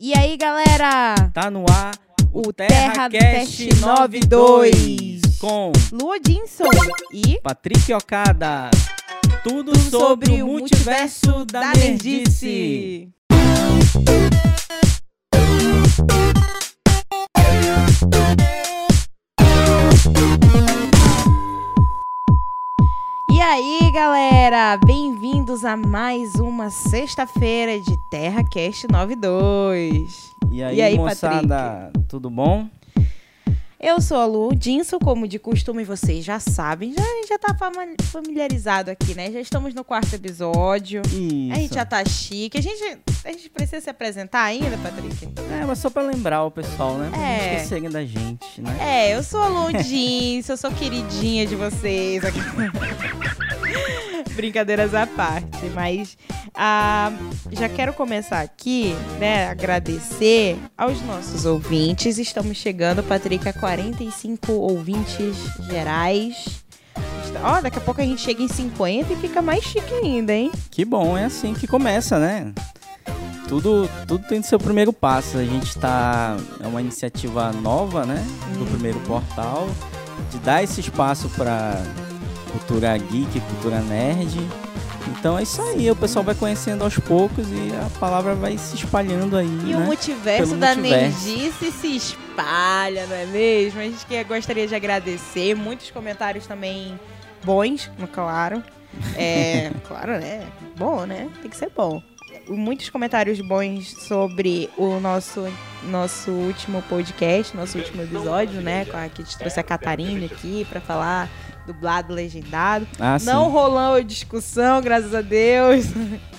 E aí, galera? Tá no ar o TerraCast 92 com Lua Dinson e Patrick Okada. Tudo, sobre, o multiverso da, nerdice. E aí, galera? Bem-vindos a mais uma sexta-feira de TerraCast 92. E aí, E aí, moçada, tudo bom? Eu sou a Lu Dinson, como de costume vocês já sabem, já, já tá familiarizado aqui, né? Já estamos no quarto episódio. Isso. A gente já tá chique. A gente, a gente precisa se apresentar ainda, Patrick? É, mas só pra lembrar o pessoal, né? Pra É. não esquecerem da gente, né? É, eu sou a Lu Dinson, eu sou queridinha de vocês. aqui. Brincadeiras à parte, mas ah, já quero começar aqui, né? Agradecer aos nossos ouvintes. Estamos chegando, Patrick, a 45 ouvintes gerais. Ó, daqui a pouco a gente chega em 50 e fica mais chique ainda, hein? Que bom, é assim que começa, né? Tudo, tudo tem seu primeiro passo. A gente tá. É uma iniciativa nova, né? Do primeiro portal. De dar esse espaço pra cultura geek, cultura nerd. Então é isso aí, o pessoal vai conhecendo aos poucos e a palavra vai se espalhando aí, E o né? multiverso Pelo da multiverso. nerdice se espalha, não é mesmo? A gente que gostaria de agradecer. Muitos comentários também bons, claro. É, claro, né? Bom, né? Tem que ser bom. Muitos comentários bons sobre o nosso, nosso último podcast, nosso último episódio, né? Com a que te trouxe a Catarina aqui pra falar dublado, legendado. Ah, sim. Não rolou discussão, graças a Deus.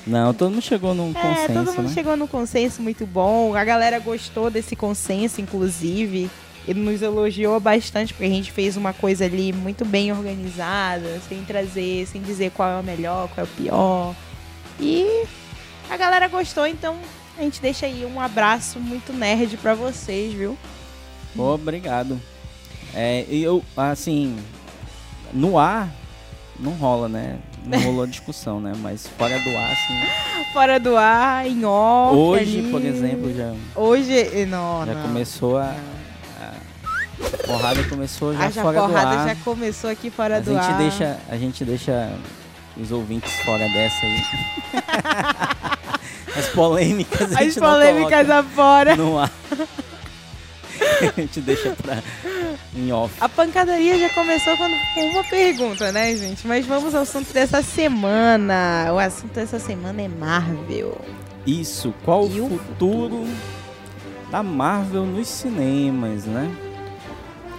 Não, todo mundo chegou num É, consenso, todo mundo né? chegou num consenso muito bom. A galera gostou desse consenso, inclusive. Ele nos elogiou bastante, porque a gente fez uma coisa ali muito bem organizada, sem trazer, sem dizer qual é o melhor, qual é o pior. E a galera gostou, então a gente deixa aí um abraço muito nerd pra vocês, viu? Obrigado. É, eu, assim, no ar não rola, né? Não rolou discussão, né? Mas fora do ar, assim. Fora do ar, em off. Hoje, ali. por exemplo, já, Hoje. Não, já não. começou a, a porrada começou já a já fora do porrada ar. já começou aqui fora a do gente ar. deixa, a gente deixa os ouvintes fora dessa aí. As polêmicas a As polêmicas afora. no ar. a gente deixa pra em off. A pancadaria já começou quando, com uma pergunta, né, gente? Mas vamos ao assunto dessa semana. O assunto dessa semana é Marvel. Isso, qual E o o futuro da Marvel nos cinemas, né?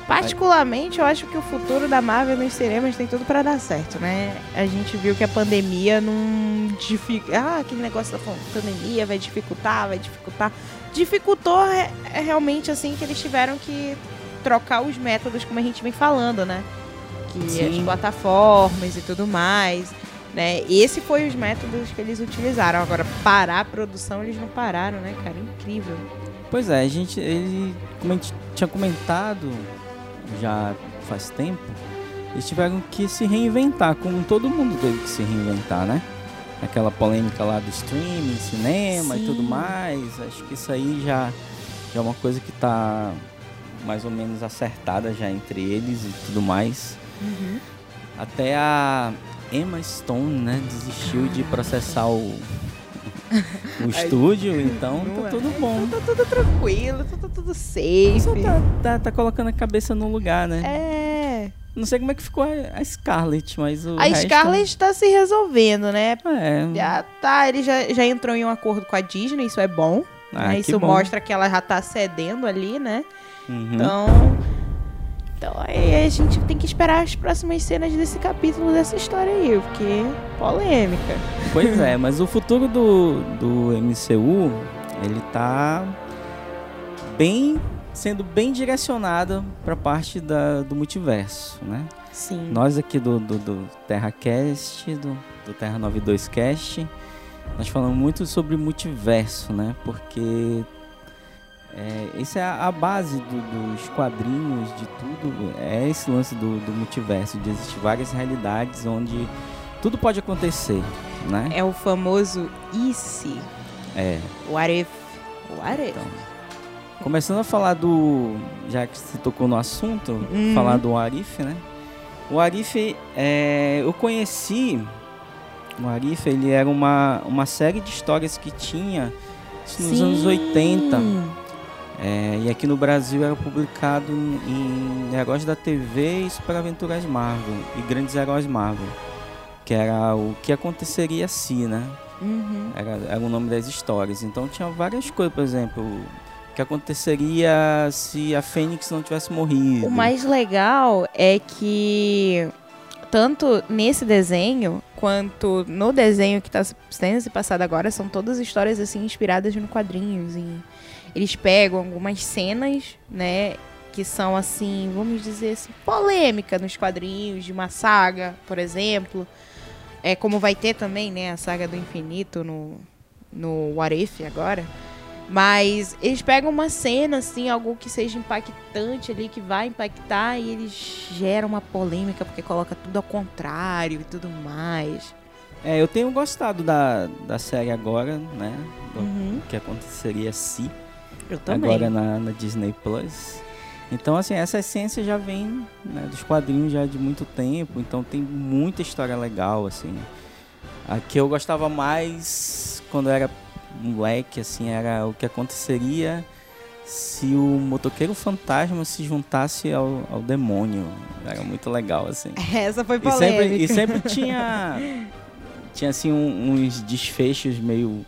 Particularmente, eu acho que o futuro da Marvel nos cinemas tem tudo pra dar certo, né? A gente viu que a pandemia não dificulta. Ah, aquele negócio da pandemia vai dificultar, vai dificultar. Dificultou é, é realmente assim que eles tiveram que trocar os métodos, como a gente vem falando, né? Que as Sim. plataformas e tudo mais. Né? Esse foi os métodos que eles utilizaram. Agora, parar a produção, eles não pararam, né, cara? Incrível. Pois é, a gente, ele, como a gente tinha comentado já faz tempo, eles tiveram que se reinventar, como todo mundo teve que se reinventar, né? Aquela polêmica lá do streaming, cinema Sim. e tudo mais, acho que isso aí já, já é uma coisa que tá mais ou menos acertada já entre eles e tudo mais. Até a Emma Stone, né, desistiu de processar o, o estúdio, então tá tudo bom. Tá tudo tranquilo, tá tudo safe. Só tá, tá, tá colocando a cabeça no lugar, né? É. Não sei como é que ficou a, Scarlett, mas o A resto- Scarlett tá se resolvendo, né? É, Já tá, ele já, já entrou em um acordo com a Disney, isso é bom. ah, né? Isso bom. mostra que ela já tá cedendo ali, né? Uhum. Então. Então aí a gente tem que esperar as próximas cenas desse capítulo dessa história aí, porque polêmica. Pois é, mas o futuro do, do MCU, ele tá bem sendo bem direcionado pra parte da, do multiverso, né? Sim. Nós aqui do, do, do TerraCast, do, do Terra 92 Cast, nós falamos muito sobre multiverso, né? Porque é, essa é a, base do- dos quadrinhos, de tudo. É esse lance do, do multiverso, de existir várias realidades onde tudo pode acontecer, né? É o famoso e se. É, What if? What if? Então, começando a falar do. Já que você tocou no assunto, Uhum. falar do Arif, né? O Arif, é, eu conheci. O Arif, ele era uma, uma série de histórias que tinha isso nos anos 80. É, e aqui no Brasil era publicado em Heróis da TV e Super Aventuras Marvel. E Grandes Heróis Marvel. Que era o que aconteceria se, né? Uhum. Era, era o nome das histórias. Então tinha várias coisas, por exemplo, o que aconteceria se a Fênix não tivesse morrido. O mais legal é que tanto nesse desenho quanto no desenho que está sendo se passado agora são todas histórias assim inspiradas no quadrinhos. E eles pegam algumas cenas, né, que são assim, vamos dizer assim, polêmica nos quadrinhos de uma saga, por exemplo. É como vai ter também, né, a saga do infinito no no What If agora. Mas eles pegam uma cena, assim, algo que seja impactante ali, que vai impactar, e eles geram uma polêmica porque coloca tudo ao contrário e tudo mais. É, eu tenho gostado da, da série agora, né? Do Uhum. que aconteceria se Eu também. agora na, na Disney Plus. Então, assim, essa essência já vem né, dos quadrinhos já de muito tempo, então tem muita história legal, assim. A que eu gostava mais quando era moleque, assim, era o que aconteceria se o motoqueiro fantasma se juntasse ao, ao demônio. Era muito legal, assim. Essa foi E polêmica. sempre, e sempre tinha, tinha assim, um- uns desfechos meio,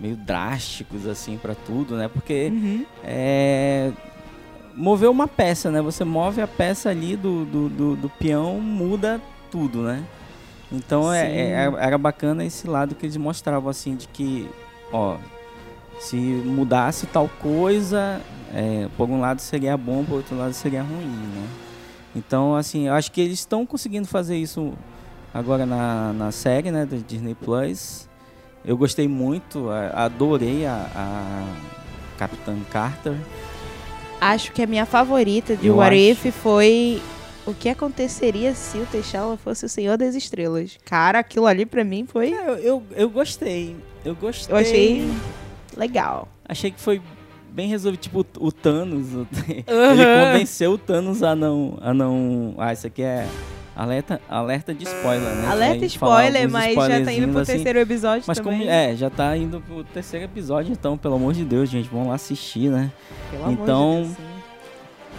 meio drásticos, assim, pra tudo, né? Porque Uhum. é, mover uma peça, né? Você move a peça ali do, do, do, do peão, muda tudo, né? Então é, é- era bacana esse lado que eles mostravam assim de que, ó, se mudasse tal coisa, é, por um lado seria bom, por outro lado seria ruim, né? Então, assim, eu acho que eles estão conseguindo fazer isso agora na, na série, né, da Disney Plus. Eu gostei muito, adorei a, a Capitã Carter. Acho que a minha favorita de Eu What acho. If foi o que aconteceria se o T'Challa fosse o Senhor das Estrelas. Cara, aquilo ali pra mim foi... É, Eu, eu, eu gostei, eu gostei. Eu achei legal. Achei que foi bem resolvido, tipo o Thanos. o- Ele convenceu o Thanos a não, a não. Ah, isso aqui é alerta, alerta de spoiler, né? Alerta spoiler, mas já tá indo pro assim. terceiro episódio Mas também. como é, já tá indo pro terceiro episódio, então pelo amor de Deus, gente, vamos lá assistir, né? Pelo amor de Então, Deus, sim.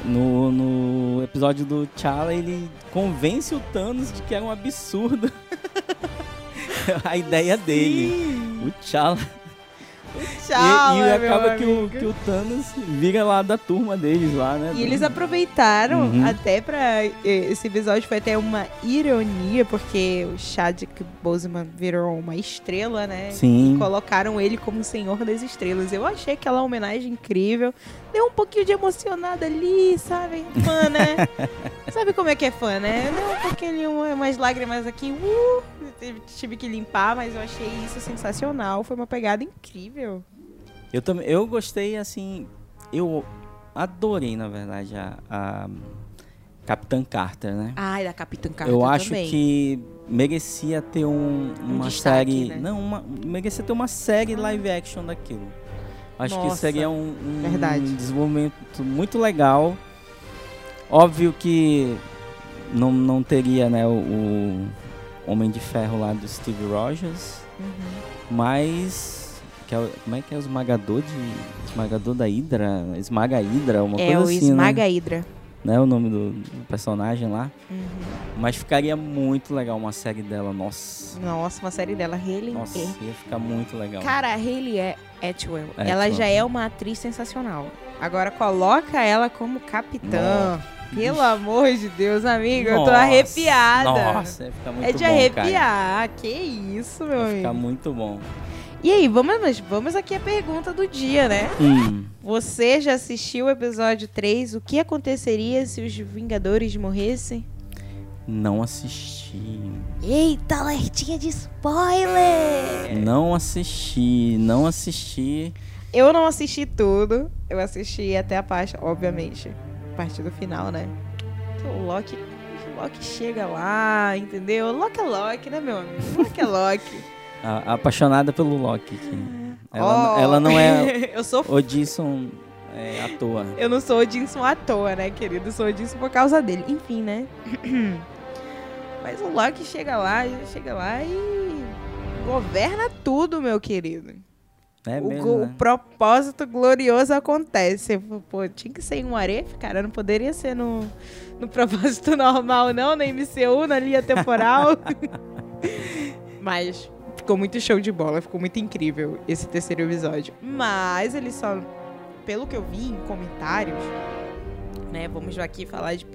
No, no episódio do T'Challa, ele convence o Thanos de que era um absurdo a ideia dele. O T'Challa. Tchau, e e meu acaba que o, que o Thanos vira lá da turma deles lá, né? E eles aproveitaram Uhum. até pra. Esse episódio foi até uma ironia, porque o Chadwick Boseman virou uma estrela, né? Sim. Colocaram ele como o Senhor das Estrelas. Eu achei aquela homenagem incrível. Deu um pouquinho de emocionada ali, sabe? Fã, né? sabe como é que é fã, né? Deu um pouquinho, uma- umas lágrimas aqui. Uh, tive que limpar, mas eu achei isso sensacional. Foi uma pegada incrível. Eu também, eu gostei assim, eu adorei na verdade a, a Capitã Carter, né? Ai, da Capitã Carter eu acho também. que merecia ter um, uma destaque, série, né? não, uma, merecia ter uma série live action daquilo. Acho que Nossa, seria um, um verdade. desenvolvimento muito legal. Óbvio que não, não teria, né, o, o Homem de Ferro lá do Steve Rogers, Uhum. mas que é, o- como é que é o esmagador de esmagador da Hidra, esmaga Hidra, uma É coisa o assim, Esmaga né? Hydra. Né, o nome do, do personagem lá. Uhum. Mas ficaria muito legal uma série dela, nossa. Nossa, uma série dela, Hayley. Nossa, é- ia ficar muito legal. Cara, a Hayley é Atwell. Atwell. Ela já é uma atriz sensacional. Agora coloca ela como capitã. Pelo amor de Deus, amigo, eu tô Nossa, arrepiada. Nossa, ia ficar muito é de bom, arrepiar. Que isso, meu Cara. Ia ficar amigo. muito bom. E aí, vamos, mas vamos aqui à pergunta do dia, né? Hum, Você já assistiu o episódio 3? O que aconteceria se os Vingadores morressem? não assisti. Eita, alertinha de spoiler! Não assisti, não assisti. Eu não assisti tudo. Eu assisti até a parte, obviamente, a parte do final, né? Que o Loki, o Loki chega lá, entendeu? Loki é Loki, né, meu amigo? Loki é Loki. A- apaixonada pelo Loki. aqui. Ela, Oh, ela não é eu sou Odisson é, à toa. Eu não sou Odinson à toa, né, querido? Eu sou Odinson por causa dele. Enfim, né? Mas o Loki chega lá, chega lá e governa tudo, meu querido. É o, mesmo, né? o propósito glorioso acontece. Pô, tinha que ser em um arefe, cara. Não poderia ser no, no propósito normal, não, na MCU, na linha temporal. Mas ficou muito show de bola, ficou muito incrível esse terceiro episódio. Mas ele só, pelo que eu vi em comentários, né? Vamos aqui falar de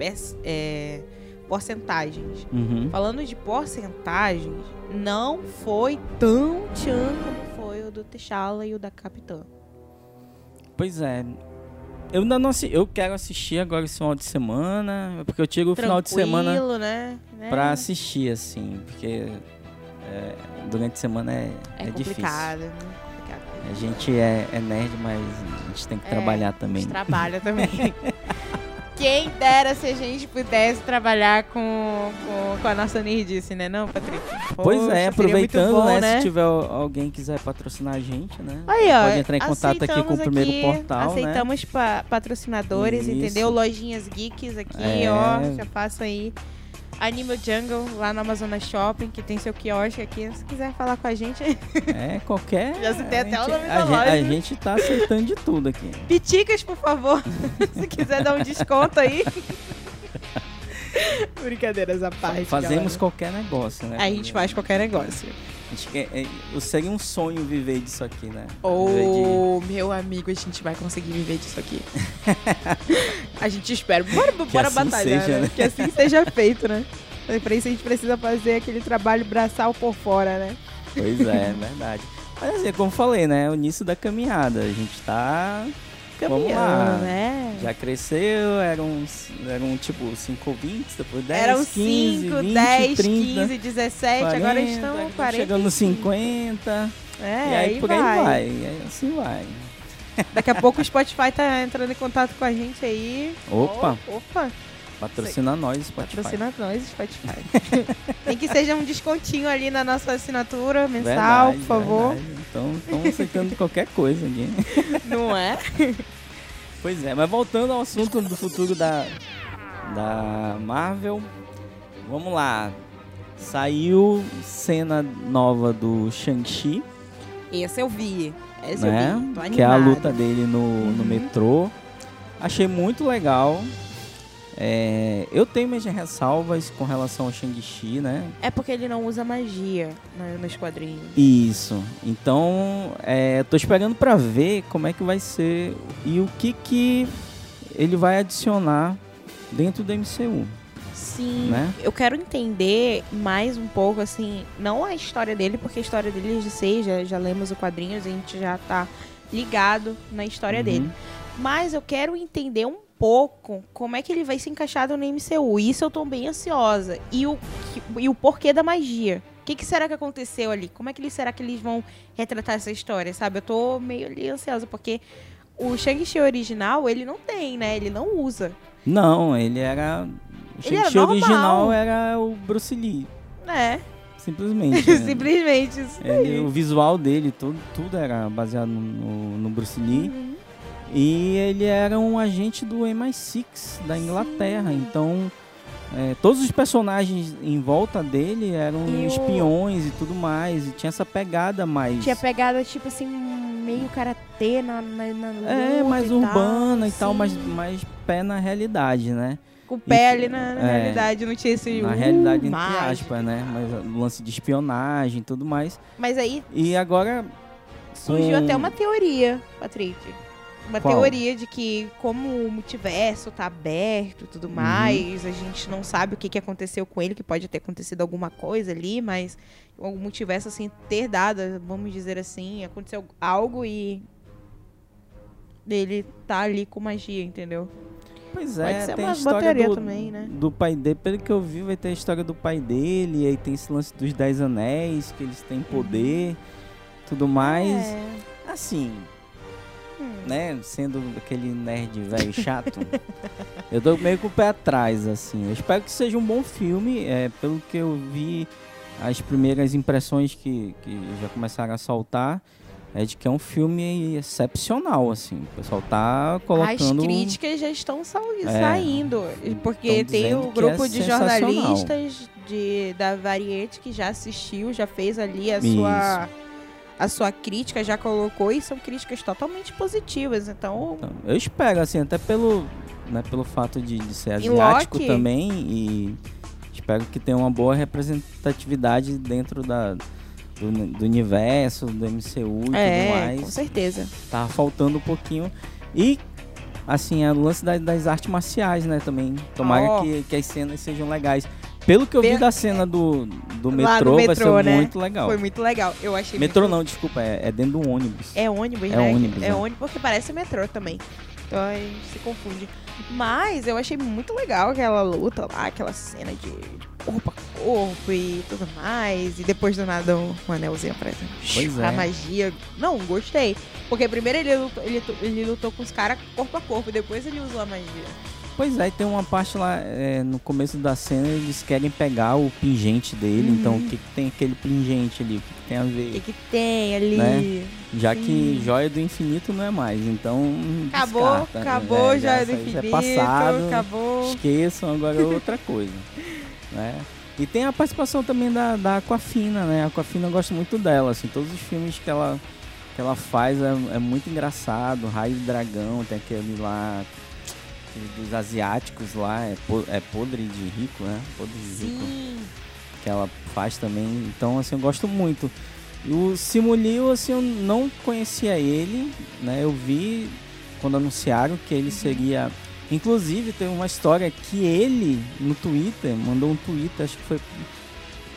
é, porcentagens. Uhum. Falando de porcentagens, não foi tão tchan como foi o do T'Challa e o da Capitã. Pois é. Eu ainda não assi- eu quero assistir agora esse final de semana, porque eu tiro o final de semana Tranquilo, né? né? pra assistir, assim, porque é, durante a semana é, É, é difícil. complicado, né? Complicado. A gente é, é nerd, mas a gente tem que É, trabalhar A também. gente trabalha também. Quem dera se a gente pudesse trabalhar com, com, com a nossa nerdice, né não, Patrícia? Pois Poxa, é, aproveitando, bom, né, Se tiver alguém que quiser patrocinar a gente, né? Aí, ó, Pode entrar em contato aqui com o primeiro aqui- portal, né? Aceitamos pa- patrocinadores, Isso. entendeu? Lojinhas geeks aqui, É. ó. Já faço aí. Animal Jungle, lá no Amazonas Shopping, que tem seu quiosque aqui. Se quiser falar com a gente, É, qualquer. Já citei até o gente- nome a da loja. A gente tá aceitando de tudo aqui. piticas, por favor. Se quiser dar um desconto aí. Brincadeiras à parte. Fazemos galera. qualquer negócio, né? A gente faz qualquer negócio. Quer- é, seria um sonho viver disso aqui, né? Viver de- Ô, meu amigo, a gente vai conseguir viver disso aqui. a gente espera. Bora, bora assim batalhar, seja, né? né? Que assim seja feito, né? Pra isso a gente precisa fazer aquele trabalho braçal por fora, né? Pois é, é verdade. Mas assim, como eu falei, né? O início da caminhada. A gente tá. Vamos lá. Né? Já cresceu, eram, eram tipo 5 ouvintes, depois 10, Eram 15, 5, 20, 10, 30, 15, 17, agora 40, estão 40. Chegando nos 50. É, e aí, por aí vai. vai. Aí assim vai. Daqui a pouco o Spotify tá entrando em contato com a gente aí. Opa. Oh, opa, Patrocina nós, Spotify. patrocina nós, Spotify. Tem que seja um descontinho ali na nossa assinatura mensal, Verdade, por favor. verdade. Então, estamos aceitando qualquer coisa aqui. Não é? Pois é, mas voltando ao assunto do futuro da, da Marvel, vamos lá. Saiu cena nova do Shang-Chi, Esse eu vi. Esse né? eu vi. Que é a luta dele no, no Uhum. metrô. Achei muito legal. É, eu tenho minhas ressalvas com relação ao Shang-Chi, né? É porque ele não usa magia né, nos quadrinhos. Isso. Então, é, tô esperando pra ver como é que vai ser e o que que ele vai adicionar dentro do MCU, Sim. né? Eu quero entender mais um pouco, assim, não a história dele, porque a história dele já sei, já, já lemos o quadrinho, a gente já tá ligado na história Uhum. dele. Mas eu quero entender um pouco como é que ele vai ser encaixado no MCU. Isso eu tô bem ansiosa. E o, e o porquê da magia. O que, que será que aconteceu ali? Como é que será que eles vão retratar essa história, sabe? Eu tô meio ali ansiosa, porque o Shang-Chi original, ele não tem, né? Ele não usa. Não, ele era o Shang-Chi original era o Bruce Lee, É, simplesmente. né? simplesmente isso Ele- o visual dele, tudo, tudo era baseado no, no- no Bruce Lee. Uhum. E ele era um agente do MI6 da Inglaterra. Então, é, todos os personagens em volta dele eram E o- espiões e tudo mais. E tinha essa pegada mais. Tinha pegada, tipo assim, meio karatê na, na, na É, mais e urbana e tal, sim. mas mais pé na realidade, né? Com o pé E- na, na é, realidade, não tinha esse... Na uh, realidade, entre mágico. aspas, né? Mas o lance de espionagem e tudo mais. Mas aí E agora. surgiu com- até uma teoria, Patrick. Uma Qual? teoria de que como o multiverso tá aberto e Uhum. tudo mais, a gente não sabe o que, que aconteceu com ele, que pode ter acontecido alguma coisa ali, mas o multiverso, assim, ter dado, vamos dizer assim, aconteceu algo e ele tá ali com magia, entendeu? Pois é, tem a história do, também, né? do pai dele. Pelo que eu vi, vai ter a história do pai dele. Aí tem esse lance dos Dez Anéis, que eles têm poder, tudo mais. É. Assim. Né? Sendo aquele nerd velho chato, eu tô meio com o pé atrás, assim. Eu espero que seja um bom filme. É, pelo que eu vi, as primeiras impressões que, que já começaram a saltar. é de que é um filme excepcional, assim. O pessoal tá colocando... As críticas já estão sa É. saindo, porque Tão tem o grupo é de jornalistas de, da Variety que já assistiu, já fez ali a Isso. sua, a sua crítica, já colocou, e são críticas totalmente positivas. Então, Então, eu espero, assim, até pelo, né, pelo fato de, de ser asiático Loki? também e espero que tenha uma boa representatividade dentro da, do, do universo, do MCU e tudo é, mais. com certeza. Tá faltando um pouquinho. E, assim, é o lance da- das artes marciais, né, também. Tomara Ó. que, que as cenas sejam legais. Pelo que eu vi da cena do, do Lá metrô, no vai metrô, ser né? muito legal. Foi muito legal. Eu achei Metrô muito... não, desculpa, é, é dentro do ônibus. É ônibus, É né? ônibus, é né? ônibus porque parece metrô também. Então a gente se confunde. Mas eu achei muito legal aquela luta lá, aquela cena de corpo a corpo e tudo mais. E depois do nada um anelzinho aparece. Pois A é. magia. Não, gostei. Porque primeiro ele lutou, ele, ele lutou com os caras corpo a corpo, depois ele usou a magia. Pois é, tem uma parte lá é, no começo da cena, eles querem pegar o pingente dele. Uhum. Então, o que, que tem aquele pingente ali? O que, que tem a O ver? que, que tem ali? Né? Já Sim. que joia do infinito não é mais, então. Acabou, descarta. acabou, É, já isso do aí infinito, É passado, acabou. esqueçam, agora é outra coisa. né? E tem a participação também da, da Aquafina, né? A Aquafina eu gosto muito dela, assim, todos os filmes que ela, que ela faz é, é muito engraçado. Raio do Dragão, tem aquele lá dos asiáticos lá, é, po- é podre de rico, né? Podre de rico Sim. que ela faz também. Então, assim, eu gosto muito. E o Simulio, assim, eu não conhecia ele, né? Eu vi quando anunciaram que ele seria... Inclusive, tem uma história que ele, no Twitter, mandou um Twitter, acho que foi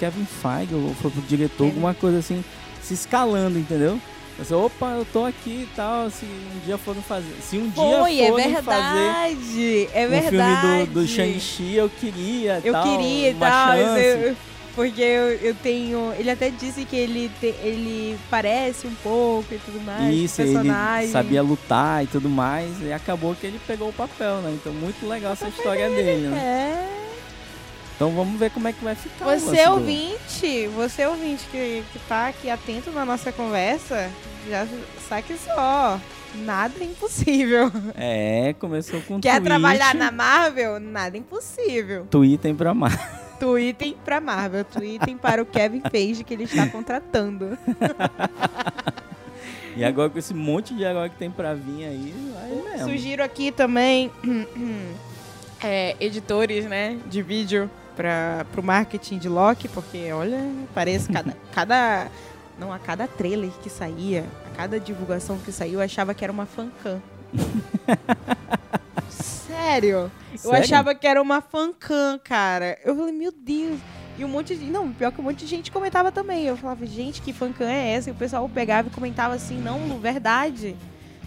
Kevin Feige, ou foi pro diretor, Ele- alguma coisa assim, se escalando, entendeu? Assim, Opa, eu tô aqui e tal, se um dia forem fazer... Se um Foi, dia é forem fazer verdade. É um verdade. filme do, do Shang-Chi, eu queria Eu tal, queria e tal. eu- porque eu, eu tenho. Ele até disse que ele, te- ele parece um pouco e tudo mais. Isso, o ele sabia lutar e tudo mais, e acabou que ele pegou o papel, né? Então, muito legal essa história dele, né? É. Então, vamos ver como é que vai ficar. o Você do- ouvinte, você ouvinte que, que tá aqui atento na nossa conversa, já saque só. Nada é impossível. É, começou com Quer trabalhar na Marvel? Nada é impossível. Twitter pra mar. Tweetem pra Marvel, tweetem para o Kevin Feige que ele está contratando. E agora com esse monte de herói que tem pra vir aí, vai mesmo. Sugiro aqui também é, editores, né, de vídeo para pro marketing de Loki, porque olha, parece cada cada não a cada trailer que saía, a cada divulgação que saiu, eu achava que era uma fancam. Sério? Eu Sério? achava que era uma fancam, cara. Eu falei, meu Deus. E um monte de. Não, pior que um monte de gente comentava também. Eu falava, gente, que fancam é essa? E o pessoal pegava e comentava assim, não, verdade.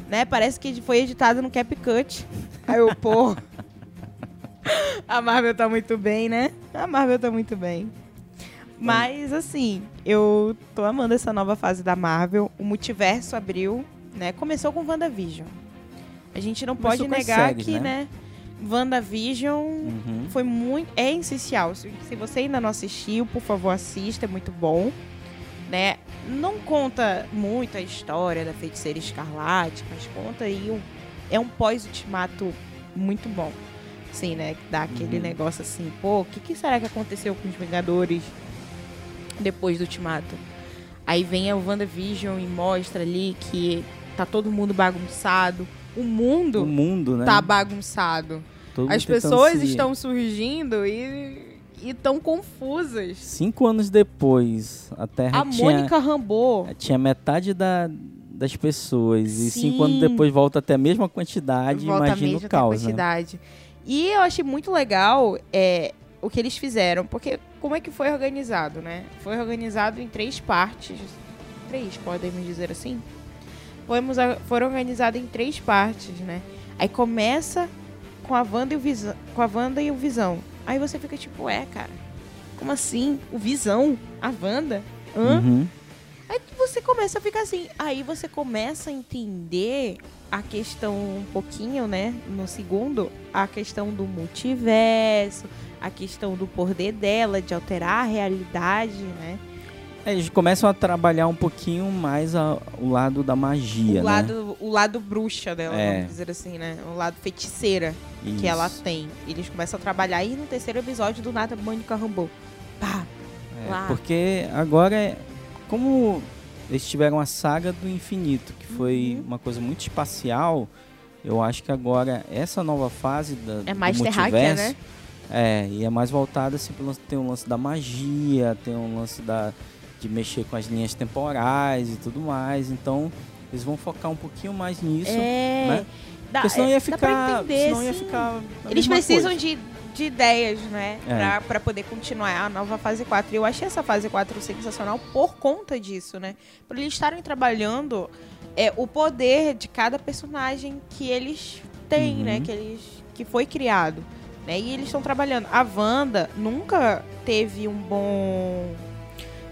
Né? Parece que foi editado no CapCut. Aí eu, pô. A Marvel tá muito bem, né? A Marvel tá muito bem. Mas, assim, eu tô amando essa nova fase da Marvel. O multiverso abriu, né? Começou com WandaVision. A gente não Começou pode negar séries, que, né? né? WandaVision Uhum. foi muito. É essencial. Se, se você ainda não assistiu, por favor, assista, é muito bom. Né? Não conta muito a história da feiticeira escarlate, mas conta aí um. É um pós-ultimato muito bom. Sim, né? Dá aquele Uhum. negócio assim, pô, o que, que será que aconteceu com os Vingadores depois do ultimato? Aí vem a WandaVision e mostra ali que tá todo mundo bagunçado. O mundo O mundo, né? tá bagunçado. Todo As pessoas se- estão surgindo e estão confusas. Cinco anos depois, a Terra A tinha... Mônica Rambeau. Tinha metade da, das pessoas. E Sim. cinco anos depois volta até a mesma quantidade. volta imagina mesmo o até a caos, né? quantidade. E eu achei muito legal é, o que eles fizeram, porque como é que foi organizado, né? Foi organizado em três partes. Três, podemos dizer assim? Fomos a- foram organizados em três partes, né? Aí começa com a Wanda e o Visão. Com a Wanda e o Visão. Aí você fica tipo, é, cara. Como assim? O Visão? A Wanda? Hã? Uhum. Aí você começa a ficar assim. Aí você começa a entender a questão um pouquinho, né? No segundo, a questão do multiverso, a questão do poder dela de alterar a realidade, né? É, eles começam a trabalhar um pouquinho mais a, o lado da magia, o né? lado, o lado bruxa dela, É. vamos dizer assim, né? O lado feiticeira que Isso. ela tem. Eles começam a trabalhar e no terceiro episódio do nada Mônica Rambeau. Pá! É, lá. porque agora, é- como eles tiveram a saga do infinito, que foi Uhum. uma coisa muito espacial, eu acho que agora essa nova fase da, É do mais terráquea, multiverso, né? É, e é mais voltada assim, pro lance, tem um lance da magia, tem um lance da, de mexer com as linhas temporais e tudo mais. Então, eles vão focar um pouquinho mais nisso. é. né? Dá, Porque senão ia ficar. entender, senão ia sim. ficar. Eles precisam coisa. de, de ideias, né? É. Pra, pra poder continuar a nova fase 4. E eu achei essa fase 4 sensacional por conta disso, né? Por eles estarem trabalhando é, o poder de cada personagem que eles têm, Uhum. né? Que, eles, que foi criado. Né? E eles estão trabalhando. A Wanda nunca teve um bom.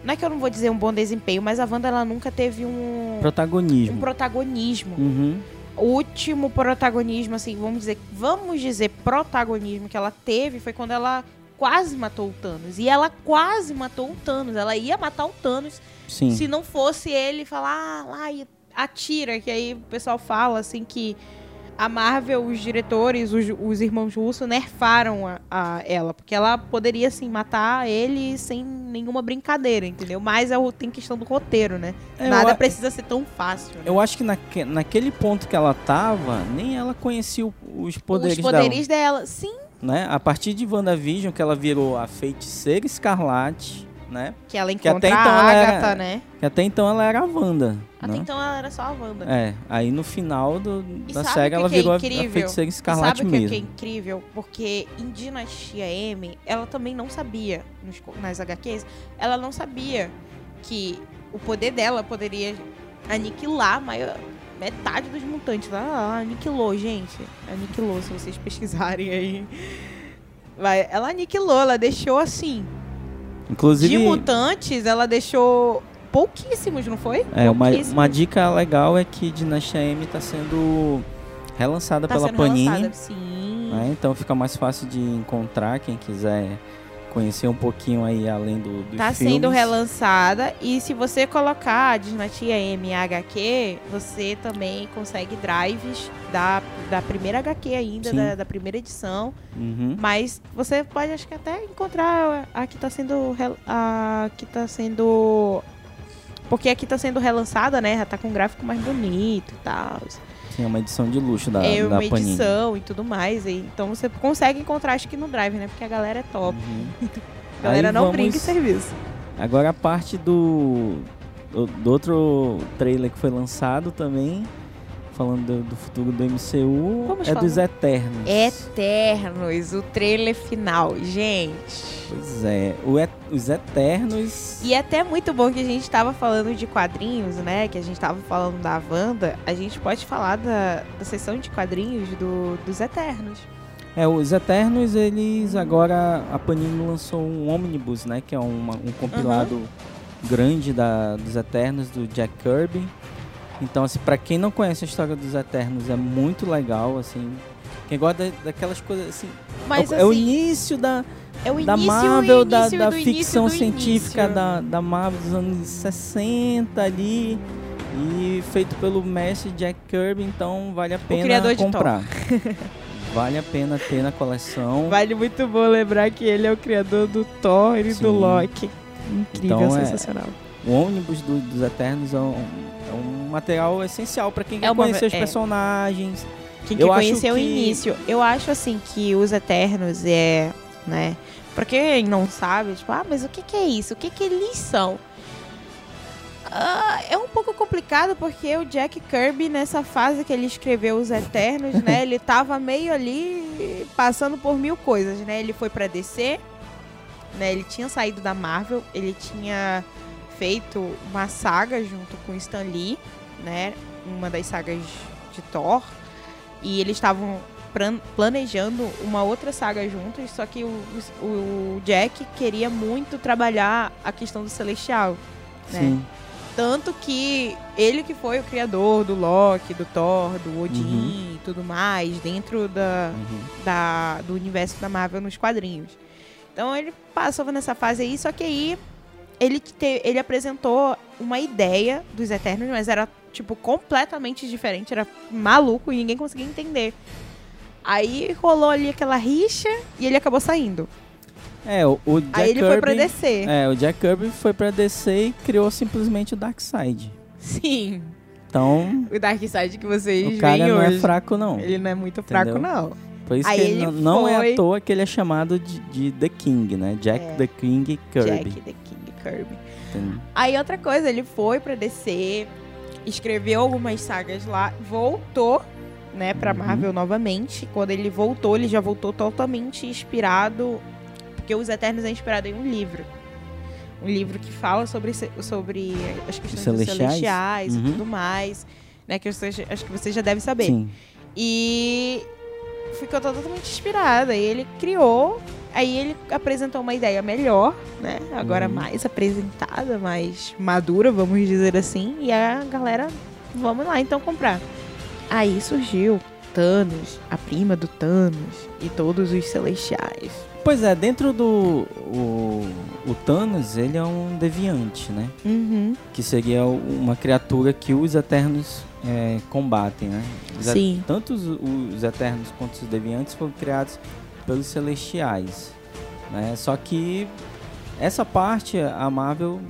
Não é que eu não vou dizer um bom desempenho, mas a Wanda ela nunca teve um, Protagonismo. um protagonismo Uhum. o último protagonismo, assim, vamos dizer, vamos dizer protagonismo que ela teve foi quando ela quase matou o Thanos. E ela quase matou o Thanos. Ela ia matar o Thanos Sim. se não fosse ele falar, ah, lá, e atira. Que aí o pessoal fala, assim, que a Marvel, os diretores, os, os irmãos russos nerfaram a, a ela. Porque ela poderia, assim, matar ele sem nenhuma brincadeira, entendeu? Mas é, o- tem questão do roteiro, né? É, Nada precisa ser tão fácil. né? Eu acho que naque- naquele ponto que ela tava, nem ela conhecia o- os poderes, Os poderes dela. Sim, dela. Né? A partir de WandaVision, que ela virou a feiticeira escarlate, né? Que ela Que até encontra então a ela era- Agatha, né? Que até então ela era a Wanda. Até né? então ela era só a Wanda. É, aí no final do- da sabe série o que ela é virou a- a feiticeira escarlate Sabe o que, mesmo. que é incrível? Porque em Dinastia M, ela também não sabia, nos nas HQs, ela não sabia que o poder dela poderia aniquilar maior, metade dos mutantes. Ela, ela aniquilou, gente. Aniquilou, se vocês pesquisarem aí. Ela aniquilou, ela deixou assim. Inclusive, De mutantes, ela deixou pouquíssimos, não foi? é, uma, uma dica legal é que Dinastia M tá sendo relançada Tá pela sendo Panini. relançada, Sim. né? Então fica mais fácil de encontrar quem quiser conhecer um pouquinho aí além do, dos Tá filmes. sendo relançada e se você colocar a Dinastia MHQ, você também consegue drives da, da primeira HQ ainda, da, da primeira edição. Uhum. Mas você pode acho que até encontrar a que tá sendo a que tá sendo porque aqui tá sendo relançada, né? Já tá com um gráfico mais bonito e tal. Sim, é uma edição de luxo da, é da uma Panini. edição e tudo mais. E, então você consegue encontrar acho que no drive, né? Porque a galera é top. Uhum. A galera Aí não vamos- brinca em serviço. Agora a parte do, do, do outro trailer que foi lançado também, falando do, do futuro do MCU, Vamos é falar. dos Eternos. Eternos, o trailer final, gente. Pois é, Et- os Eternos... E é até muito bom que a gente tava falando de quadrinhos, né? Que a gente tava falando da Wanda. A gente pode falar da, da sessão de quadrinhos do, dos Eternos. É, os Eternos, eles agora, a Panini lançou um ônibus, né, que é uma- um compilado grande da, dos Eternos, do Jack Kirby. Então, assim, pra quem não conhece a história dos Eternos, é muito legal, assim... Quem gosta da- daquelas coisas, assim... Mas é, o- é o assim, início da, é o da início, Marvel, da, início da início ficção científica da, da Marvel dos anos 60 ali. E feito pelo mestre Jack Kirby, então vale a pena comprar. vale a pena ter na coleção. Vale muito bom lembrar que ele é o criador do Thor e Sim. do Loki. Incrível, Então, é- sensacional. O ônibus do- dos Eternos é é um material essencial para quem quer É uma- conhecer os é. personagens. Quem Eu que acho conheceu o que- início. Eu acho assim que os Eternos é, né? Pra quem não sabe, tipo, ah, mas o que, que é isso? O que, que eles são? Ah, é um pouco complicado porque o Jack Kirby, nessa fase que ele escreveu Os Eternos, né? Ele tava meio ali passando por mil coisas, né? Ele foi pra DC, né? Ele tinha saído da Marvel, ele tinha feito uma saga junto com Stan Lee, né? Uma das sagas de Thor. E eles estavam plan- planejando uma outra saga juntos, só que o, o- Jack queria muito trabalhar a questão do Celestial. Né? Sim. Tanto que ele que foi o criador do Loki, do Thor, do Odin e tudo mais, dentro da, Uhum. da, do universo da Marvel nos quadrinhos. Então ele passou nessa fase aí, só que aí ele, te, ele apresentou uma ideia dos Eternos, mas era, tipo, completamente diferente. Era maluco e ninguém conseguia entender. Aí rolou ali aquela rixa e ele acabou saindo. É, o, o Jack Aí ele Kirby, foi pra DC. É, o Jack Kirby foi pra DC e criou simplesmente o Darkseid. Sim. Então, O Darkseid que vocês o cara não hoje. é fraco, não. Ele não é muito fraco, Entendeu? não. Por isso Aí que ele não, não é foi- à toa que ele é chamado de, de The King, né? Jack É. The King Kirby. Jack the King Kirby. Aí outra coisa, ele foi pra DC, escreveu algumas sagas lá, voltou, né, pra Uhum. Marvel novamente. Quando ele voltou, ele já voltou totalmente inspirado, porque Os Eternos é inspirado em um livro. Um livro que fala sobre, sobre as questões celestiais? celestiais e Uhum. tudo mais, né, que você, acho que você já deve saber. Sim. E ficou totalmente inspirada. E ele criou. Aí ele apresentou uma ideia melhor, né? Agora Uhum. mais apresentada, mais madura, vamos dizer assim. E a galera, vamos lá então comprar. Aí surgiu Thanos, a prima do Thanos e todos os celestiais. Pois é, dentro do. O, o Thanos, ele é um deviante, né? Uhum. Que seria uma criatura que os Eternos é, combatem, né? Os Sim. Tanto os, os Eternos quanto os Deviantes foram criados pelos Celestiais, né? Só que essa parte a Marvel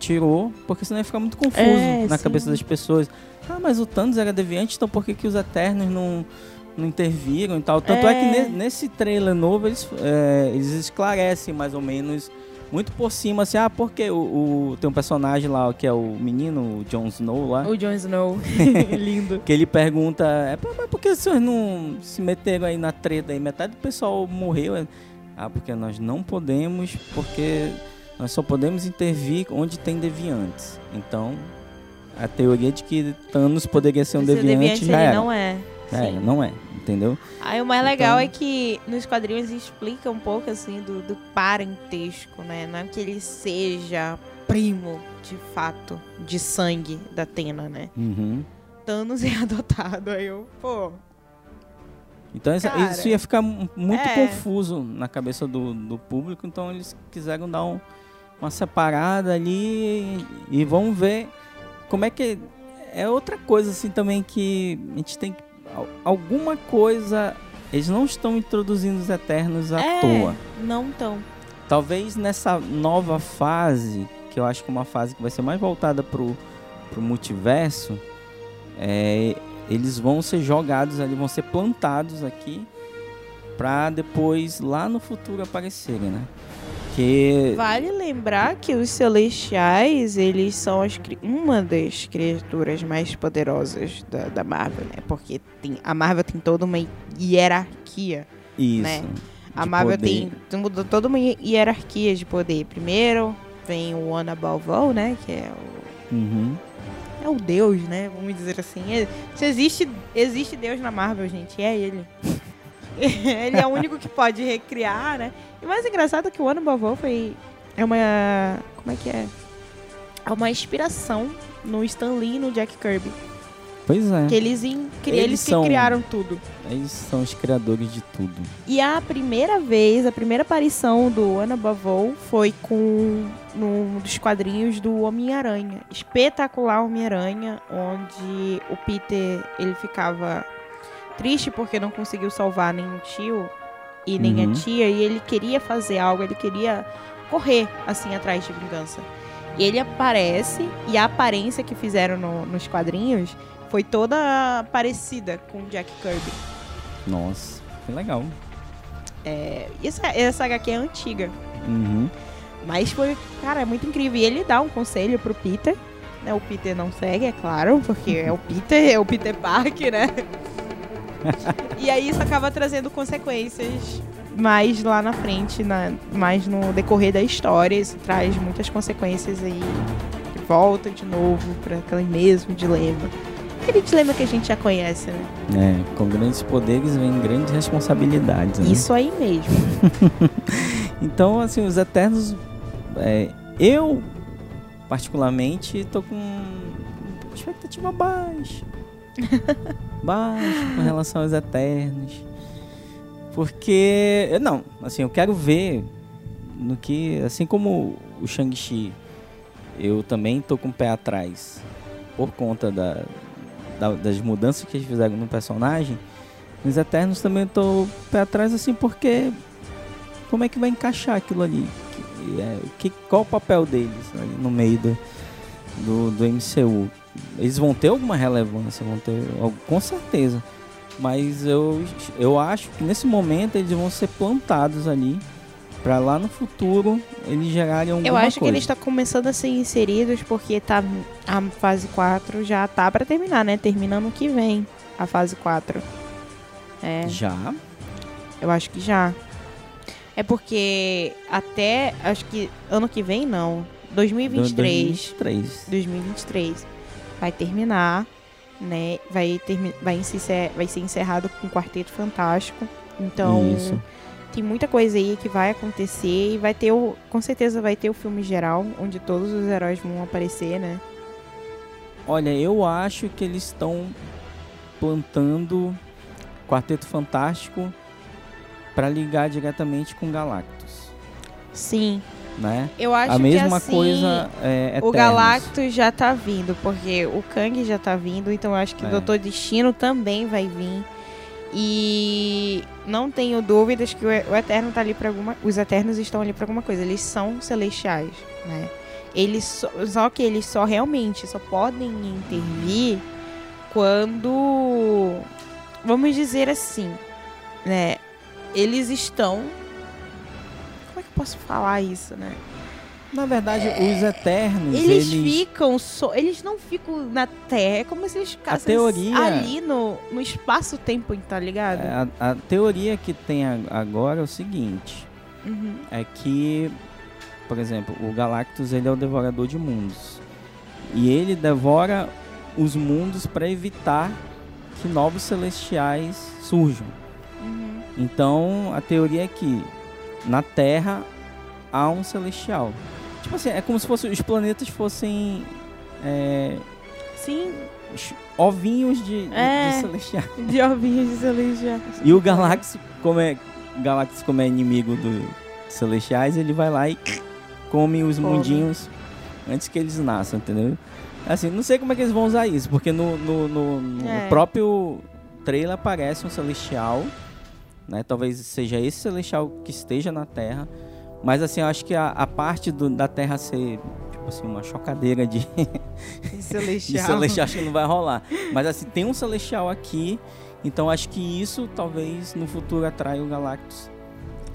tirou, porque senão ia ficar muito confuso É, na sim. cabeça das pessoas. Ah, mas o Thanos era Deviante, então por que, que os Eternos não, não interviram e tal? Tanto é, que É. ne- nesse trailer novo eles, é, eles esclarecem mais ou menos muito por cima, assim, ah, porque o, o- tem um personagem lá que é o menino, o Jon Snow lá, O Jon Snow. Lindo. que ele pergunta, é, "Pô, mas por que vocês não se meteram aí na treta aí? Metade do pessoal morreu. É, Ah, porque nós não podemos, porque nós só podemos intervir onde tem deviantes. Então, a teoria de que Thanos poderia ser um Ser deviante, já ele era. não é. Já era, Sim. não é, entendeu? Aí o mais legal Então- é que nos quadrinhos explica um pouco assim do, do parentesco, né? Não é que ele seja primo, de fato, de sangue da Atena, né? Uhum. Thanos é adotado. Aí eu, pô. Então isso, Cara, isso ia ficar mu- muito é. confuso na cabeça do, do público, então eles quiseram dar um- uma separada ali e, e vamos ver como é que é outra coisa assim também que a gente tem que alguma coisa eles não estão introduzindo os eternos à é, toa. Não tão. Talvez nessa nova fase, que eu acho que é uma fase que vai ser mais voltada pro, pro multiverso, é, eles vão ser jogados ali, vão ser plantados aqui pra depois lá no futuro aparecerem, né? Que Vale lembrar que os celestiais, eles são as uma das criaturas mais poderosas da, da Marvel, né? Porque tem, a Marvel tem toda uma hierarquia. isso. né? A Marvel poder. tem, toda uma hi- hierarquia de poder. Primeiro vem o All, né? Que é o, Uhum. é o Deus, né? Vamos dizer assim. É- Se existe, existe Deus na Marvel, gente, é ele. ele é o único que pode recriar, né? E o mais engraçado é que o Above All foi... É uma... Como é que é? É uma inspiração no Stan Lee e no Jack Kirby. Pois é. Que eles, in- cri- Eles eles que são- criaram tudo. Eles são os criadores de tudo. E a primeira vez, a primeira aparição do Ana Bavou foi com um dos quadrinhos do Homem-Aranha. Espetacular Homem-Aranha, onde o Peter ele ficava triste porque não conseguiu salvar o tio e nem Uhum. a tia e ele queria fazer algo, ele queria correr assim atrás de vingança. E ele aparece e a aparência que fizeram no- nos quadrinhos foi toda parecida com o Jack Kirby. Nossa, que legal. É, e essa, essa HQ é antiga. Uhum. Mas foi, cara, é muito incrível. E ele dá um conselho pro Peter. Né? O Peter não segue, é claro, porque é o Peter, é o Peter Parker, né? E aí isso acaba trazendo consequências mais lá na frente, na, mais no decorrer da história. Isso traz muitas consequências aí. Volta de novo para aquele mesmo dilema. Aquele dilema que a gente já conhece, né? É, com grandes poderes vem grandes responsabilidades. Né? Isso aí mesmo. Então, assim, os Eternos. é, eu, particularmente, tô com expectativa baixa. baixa com relação aos Eternos. Porque. Não, assim, eu quero ver no que. Assim como o Shang-Chi eu também tô com o pé atrás por conta da, da- das mudanças que eles fizeram no personagem. Nos Eternos também tô pé atrás assim porque como é que vai encaixar aquilo ali? Que, é, que, qual o papel deles ali no meio do, do, do MCU? Eles vão ter alguma relevância, vão ter, com certeza. Mas eu, eu acho que nesse momento eles vão ser plantados ali pra lá no futuro eles gerarem alguma Eu acho que coisa. eles estão começando a ser inseridos porque tá a fase 4 já tá pra terminar, né? Termina no que vem a fase 4. É, Já? eu acho que já. É porque até acho que ano que vem não, 2023, 2023. 2023 vai terminar, né? Vai termi vai, vai ser encerrado com o Quarteto Fantástico. Então, Isso. tem muita coisa aí que vai acontecer e vai ter o. Com certeza vai ter o filme geral, onde todos os heróis vão aparecer, né? Olha, eu acho que eles estão plantando Quarteto Fantástico pra ligar diretamente com Galactus, Sim. Né? Eu acho A mesma que assim, coisa é o Eternos. Galactus já tá vindo, porque o Kang já tá vindo, então eu acho que É. o Doutor Destino também vai vir. E não tenho dúvidas que o o Eterno tá ali para alguma, os Eternos estão ali para alguma coisa. Eles são celestiais, né? Eles só, só que eles só realmente só podem intervir quando vamos dizer assim, né? Eles estão posso falar isso, né? Na verdade, os Eternos, Eles, eles, ficam só. Eles não ficam na Terra. É como se eles ficassem teoria- ali no, no espaço-tempo, tá ligado? é, a, a teoria que tem agora é o seguinte, Uhum. é que, por exemplo, o Galactus ele é o devorador de mundos. E ele devora os mundos para evitar que novos celestiais surjam. Uhum. Então, a teoria é que na Terra há um celestial. Tipo assim, é como se fosse, os planetas fossem é, Sim, os ovinhos de, É. de celestiais. de ovinhos de celestiais. E o Galactus, como é, Galactus, como é inimigo dos celestiais, ele vai lá e come os mundinhos antes que eles nasçam, entendeu? Assim, não sei como é que eles vão usar isso, porque no, no, no- no É. próprio trailer aparece um celestial, né? Talvez seja esse celestial que esteja na Terra. Mas assim, eu acho que a, a parte do- da Terra ser, tipo assim, uma chocadeira de, de Celestial. celestial, acho que não vai rolar. Mas assim, tem um celestial aqui, então acho que isso talvez no futuro atraia o Galactus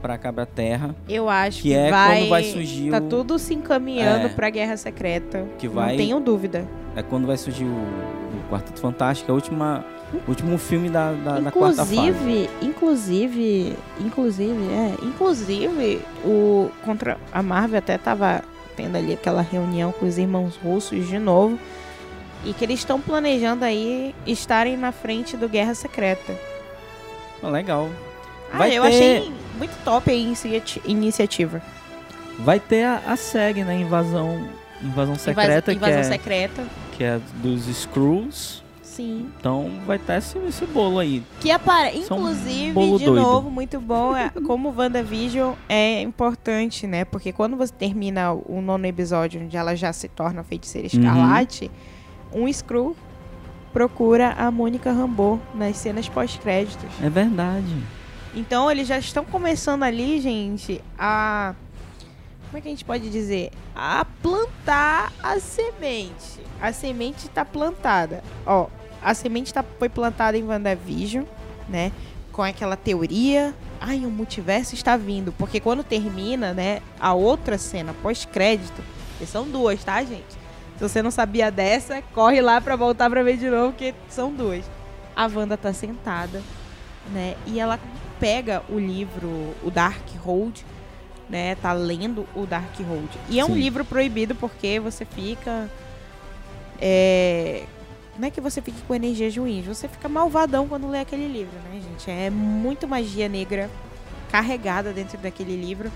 pra cá pra Terra. Eu acho que, Que é vai. quando vai surgir Tá o- tudo se encaminhando É. pra Guerra Secreta. Que vai- Não tenho dúvida. É quando vai surgir o, o Quarteto Fantástico, a última, último filme da, da, da quarta fase. inclusive, inclusive, inclusive, é, inclusive, o contra a Marvel até tava tendo ali aquela reunião com os irmãos russos de novo e que eles estão planejando aí estarem na frente do Guerra Secreta. Ah, legal. Ah, Vai eu ter- achei muito top a inici- iniciativa. Vai ter a, a série, né? Invasão, Invasão Secreta, Invasão que, é, secreta. que é dos Skrulls. Sim. Então vai ter esse, esse bolo aí. Que apare... Um Inclusive, bolo de doido. novo, muito bom. é- Como WandaVision é importante, né? Porque quando você termina o nono episódio, onde ela já se torna feiticeira Uhum. escarlate, um Skrull procura a Mônica Rambeau nas cenas pós-créditos. É verdade. Então, eles já estão começando ali, gente, a... Como é que a gente pode dizer? A plantar a semente. A semente está plantada. Ó, a semente tá, foi plantada em WandaVision, né? Com aquela teoria. Ai, o multiverso está vindo. Porque quando termina, né? A outra cena pós-crédito. Que são duas, tá, gente? Se você não sabia dessa, corre lá pra voltar pra ver de novo, que são duas. A Wanda tá sentada, né? E ela pega o livro, o Darkhold, né? Tá lendo o Darkhold. E é um Sim. livro proibido porque você fica. É. Não é que você fique com energias ruins, você fica malvadão quando lê aquele livro, né, gente? É muito magia negra carregada dentro daquele livro.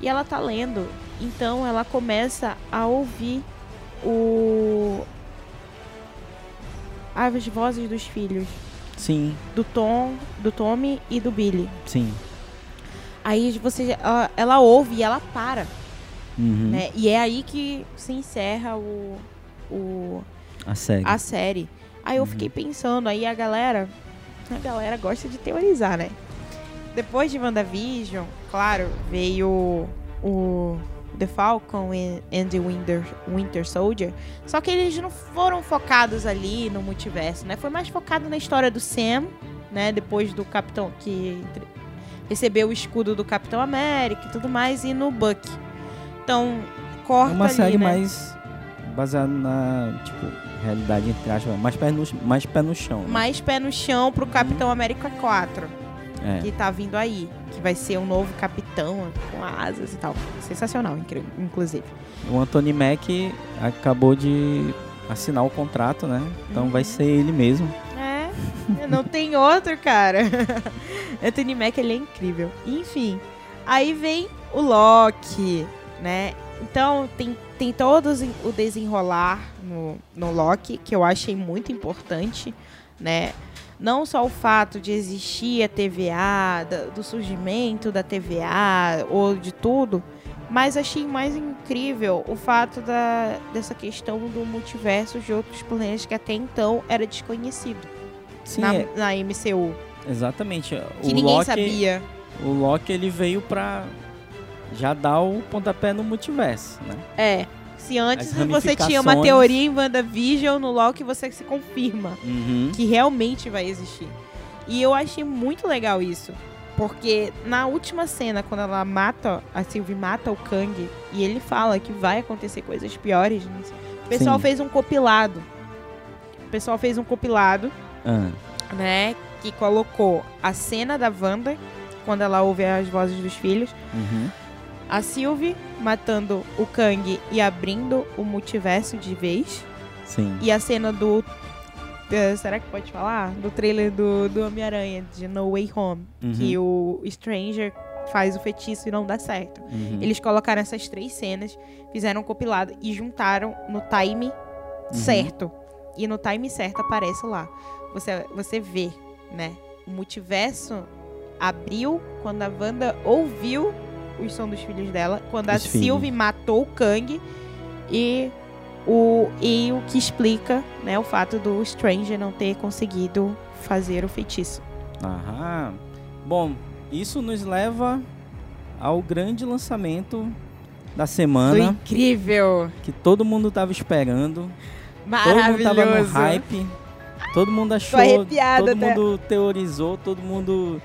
E ela tá lendo. Então ela começa a ouvir o. As vozes dos filhos. Sim, Do Tom, do Tommy e do Billy. sim. Aí você, ela, ela ouve e ela para. Uhum. né? E é aí que se encerra o, o, A série. a série. Aí eu Uhum. fiquei pensando, aí a galera, a galera gosta de teorizar, né? Depois de WandaVision, claro, veio o The Falcon e- and the Winter, Winter Soldier. Só que eles não foram focados ali no multiverso, né? Foi mais focado na história do Sam, né? Depois do Capitão que recebeu o escudo do Capitão América e tudo mais, e no Buck. Então, É corta uma ali, série né? mais baseada na, tipo, realidade entre aspas, mais pé no, mais pé no chão. né? mais pé no chão pro Capitão América 4, É. que tá vindo aí. Que vai ser um novo capitão com asas e tal. Sensacional, inclusive. O Anthony Mack acabou de assinar o contrato, né? Então Uhum. vai ser ele mesmo. É, não tem outro, cara. Anthony Mack, ele é incrível. Enfim, aí vem o Loki, né? Então, tem, tem todo o desenrolar no, no Loki, que eu achei muito importante, né? Não só o fato de existir a TVA, da- do surgimento da TVA, ou de tudo, mas achei mais incrível o fato da, dessa questão do multiverso de outros planetas que até então era desconhecido Sim, na, é, na MCU. exatamente. Que o ninguém Loki, sabia. O Loki ele veio pra já dar o pontapé no multiverso, né? É. Se antes você tinha uma teoria em WandaVision, no Loki você se confirma Uhum. que realmente vai existir. E eu achei muito legal isso. Porque na última cena, quando ela mata, a Sylvie mata o Kang, e ele fala que vai acontecer coisas piores, né? o pessoal Sim. fez um compilado. O pessoal fez um compilado Ah, né? Que colocou a cena da Wanda, quando ela ouve as vozes dos filhos, uhum. A Sylvie matando o Kang e abrindo o multiverso de vez, Sim. e a cena do. eh, será que pode falar? Do trailer do, do Homem-Aranha, de No Way Home, Uhum. que o Stranger faz o feitiço e não dá certo. Uhum. Eles colocaram essas três cenas, fizeram um compilado e juntaram no time Uhum. certo. E no time certo aparece lá. Você, você vê, né? O multiverso abriu quando a Wanda ouviu o som dos filhos dela, quando a Os filhos. Sylvie matou o Kang e o, e o que explica, né, o fato do Stranger não ter conseguido fazer o feitiço. Aham. Bom, isso nos leva ao grande lançamento da Foi semana incrível! que todo mundo tava esperando. Todo mundo tava no Maravilhoso! hype. Todo mundo achou, todo até. mundo teorizou, todo mundo.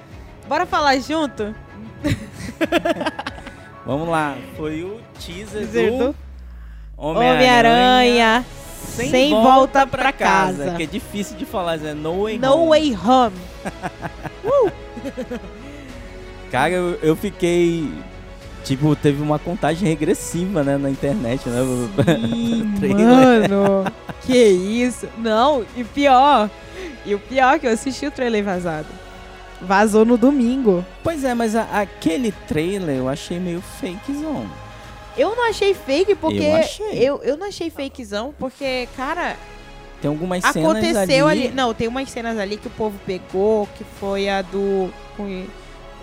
Bora falar junto? Vamos lá, foi o teaser, do Homem-Aranha Homem-Aranha sem, volta, pra casa. Que é difícil de falar, é No Way No Home. Way Home. Cara, eu, eu fiquei. Tipo, teve uma contagem regressiva, né, na internet, né? Trailer. mano, que isso? Não, e pior, e o pior é que eu assisti o trailer vazado. Vazou no domingo. Pois é, mas a- aquele trailer eu achei meio fakezão. Eu não achei fake porque. Eu achei. Eu, eu não achei fakezão porque, cara, Tem algumas cenas aconteceu ali. ali... Não, tem umas cenas ali que o povo pegou, que foi a do. com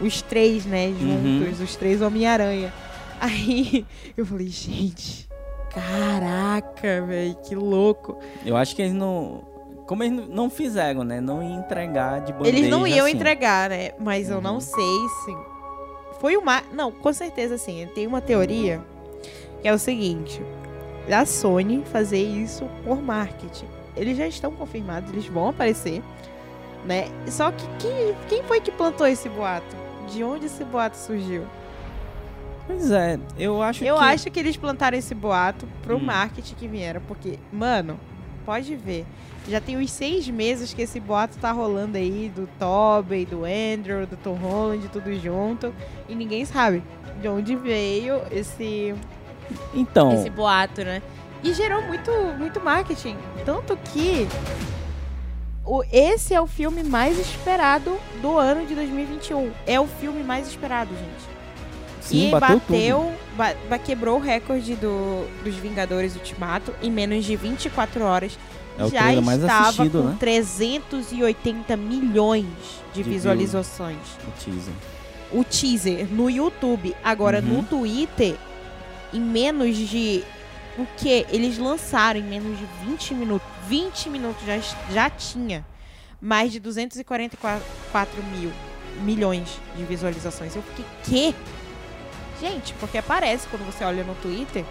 os três, né, Uhum. juntos, os três Homem-Aranha. Aí eu falei, gente, caraca, velho, que louco. Eu acho que eles não. Como eles não fizeram, né? Não iam entregar de bandeja Eles não iam assim. entregar, né? Mas eu Uhum. não sei se. Foi uma. Não, com certeza sim. Tem uma teoria que é o seguinte: da Sony fazer isso por marketing. Eles já estão confirmados, eles vão aparecer, né? Só que quem, quem foi que plantou esse boato? De onde esse boato surgiu? Pois é, eu acho Eu que. acho que eles plantaram esse boato pro Hum. marketing que vieram, porque, mano, pode ver. Já tem uns seis meses que esse boato tá rolando aí do Tobey, do Andrew, do Tom Holland, tudo junto. E ninguém sabe de onde veio esse, Então, esse boato, né? E gerou muito, muito marketing. Tanto que o, esse é o filme mais esperado do ano de 2021. É o filme mais esperado, gente sim, e bateu, bateu, ba- quebrou o recorde do, dos Vingadores Ultimato em menos de 24 horas. É o já estava assistido, com né? 380 milhões de, De visualizações. O teaser. O teaser no YouTube. Agora, Uhum. no Twitter, em menos de. O que? Eles lançaram em menos de 20 minutos. 20 minutos já, já tinha mais de 244 mil milhões de visualizações. Eu fiquei, quê? Gente, porque aparece quando você olha no Twitter,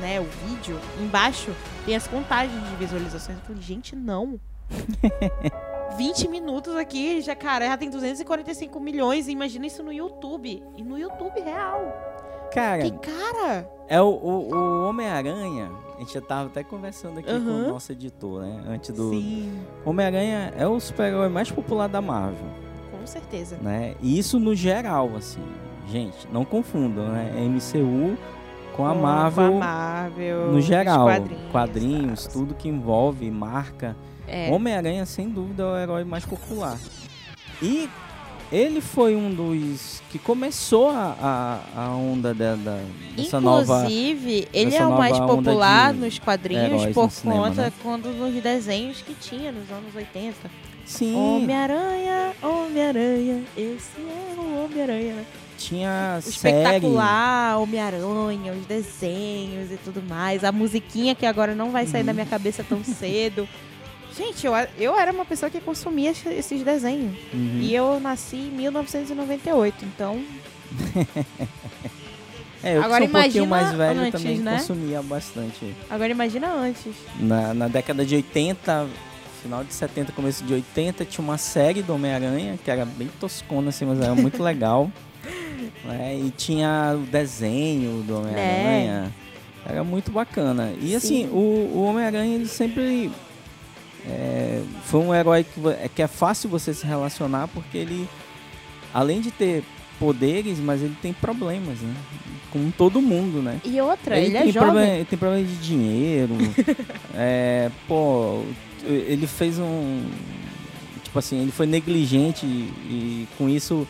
né, o vídeo, embaixo tem as contagens de visualizações. Eu falei, gente, não. 20 minutos aqui, já, cara, já tem 245 milhões. Imagina isso no YouTube. E no YouTube real. Cara, Que cara! é o, o, o Homem-Aranha. A gente já tava até conversando aqui com Aham. o nosso editor, né? Antes do. Sim, Homem-Aranha é o super-herói mais popular da Marvel, com certeza. né? E isso no geral, assim. Gente, não confundam, né? É MCU com a Marvel Com a Marvel. no geral. Quadrinhos, quadrinhos tudo que envolve marca. É. Homem-Aranha, sem dúvida, é o herói mais popular. E ele foi um dos que começou a, a, a onda da, da, dessa nova. Inclusive, ele é o mais popular nos quadrinhos por no cinema, conta né? quando nos desenhos que tinha nos anos 80. Sim, Homem-Aranha, Homem-Aranha, esse é o Homem-Aranha, né? Tinha O série. espetacular, Homem-Aranha, os desenhos e tudo mais. A musiquinha que agora não vai sair Uhum. da minha cabeça tão cedo. Gente, eu, eu era uma pessoa que consumia esse- esses desenhos. Uhum. E eu nasci em 1998, então É, eu que Agora sou um pouquinho mais velho antes, também né? consumia bastante. agora imagina antes. Na, na década de 80, final de 70, começo de 80, tinha uma série do Homem-Aranha, que era bem toscona, assim, mas era muito legal. Né? E tinha o desenho do Homem-Aranha. Era muito bacana. E assim, Sim. o, o Homem-Aranha, ele sempre é, foi um herói que, é, que é fácil você se relacionar, porque ele, além de ter poderes, mas ele tem problemas, né? Com todo mundo, né? E outra, ele, é tem jovem. Problema, ele tem problema de dinheiro. é, pô, ele fez um. Tipo assim, ele foi negligente e, e com isso,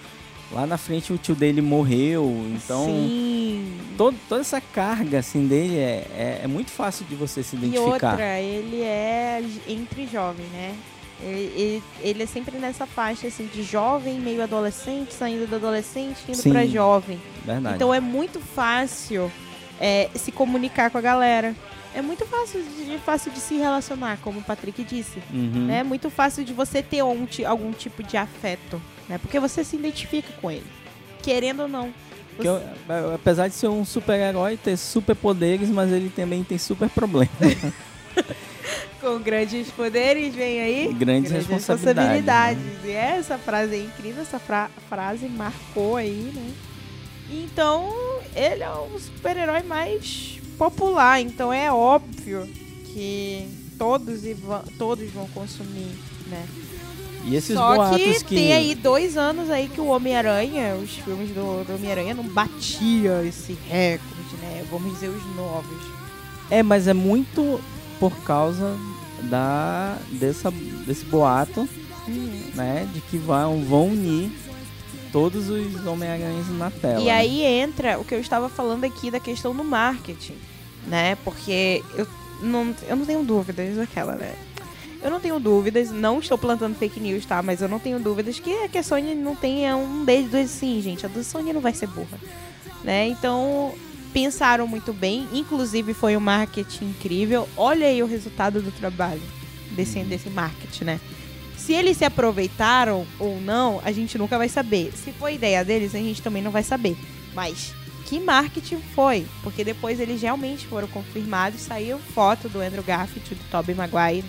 lá na frente o tio dele morreu. Então, Sim. todo, toda essa carga assim dele é, é, é muito fácil de você se E identificar. outra, ele é entre jovem, né? Ele, ele, ele é sempre nessa faixa assim de jovem, meio adolescente, saindo do adolescente, indo Sim. pra jovem. Verdade. Então é muito fácil é, se comunicar com a galera. É muito fácil de, fácil de se relacionar, como o Patrick disse. Uhum. É muito fácil de você ter um algum tipo de afeto, né? Porque você se identifica com ele. Querendo ou não. Porque eu- apesar de ser um super-herói, ter superpoderes, mas ele também tem super problemas. Com grandes poderes, vem aí. Grandes responsabilidades, né? E essa frase é incrível, essa fra- frase marcou aí, né? Então, ele é o super-herói mais popular, então é óbvio que todos, todos vão consumir, né? E esses Só boatos que, tem aí dois anos aí que o Homem-Aranha, os filmes do, do Homem-Aranha não batia esse recorde, né? Vamos dizer os novos. É, mas é muito por causa da dessa, desse boato, né? De que vão, vão unir todos os Homem-Aranhas na tela. E aí entra o que eu estava falando aqui da questão do marketing, né? Porque eu não, eu não tenho dúvidas daquela, né? Eu não tenho dúvidas, não estou plantando fake news, tá? Mas eu não tenho dúvidas que, que a Sony não tenha um dedo assim, gente. A do Sony não vai ser burra, né? Então, pensaram muito bem. Inclusive, foi um marketing incrível. Olha aí o resultado do trabalho desse, desse marketing, né? Se eles se aproveitaram ou não, a gente nunca vai saber. Se foi ideia deles, a gente também não vai saber. Mas que marketing foi? Porque depois eles realmente foram confirmados. Saiu foto do Andrew Garfield e do Tobey Maguire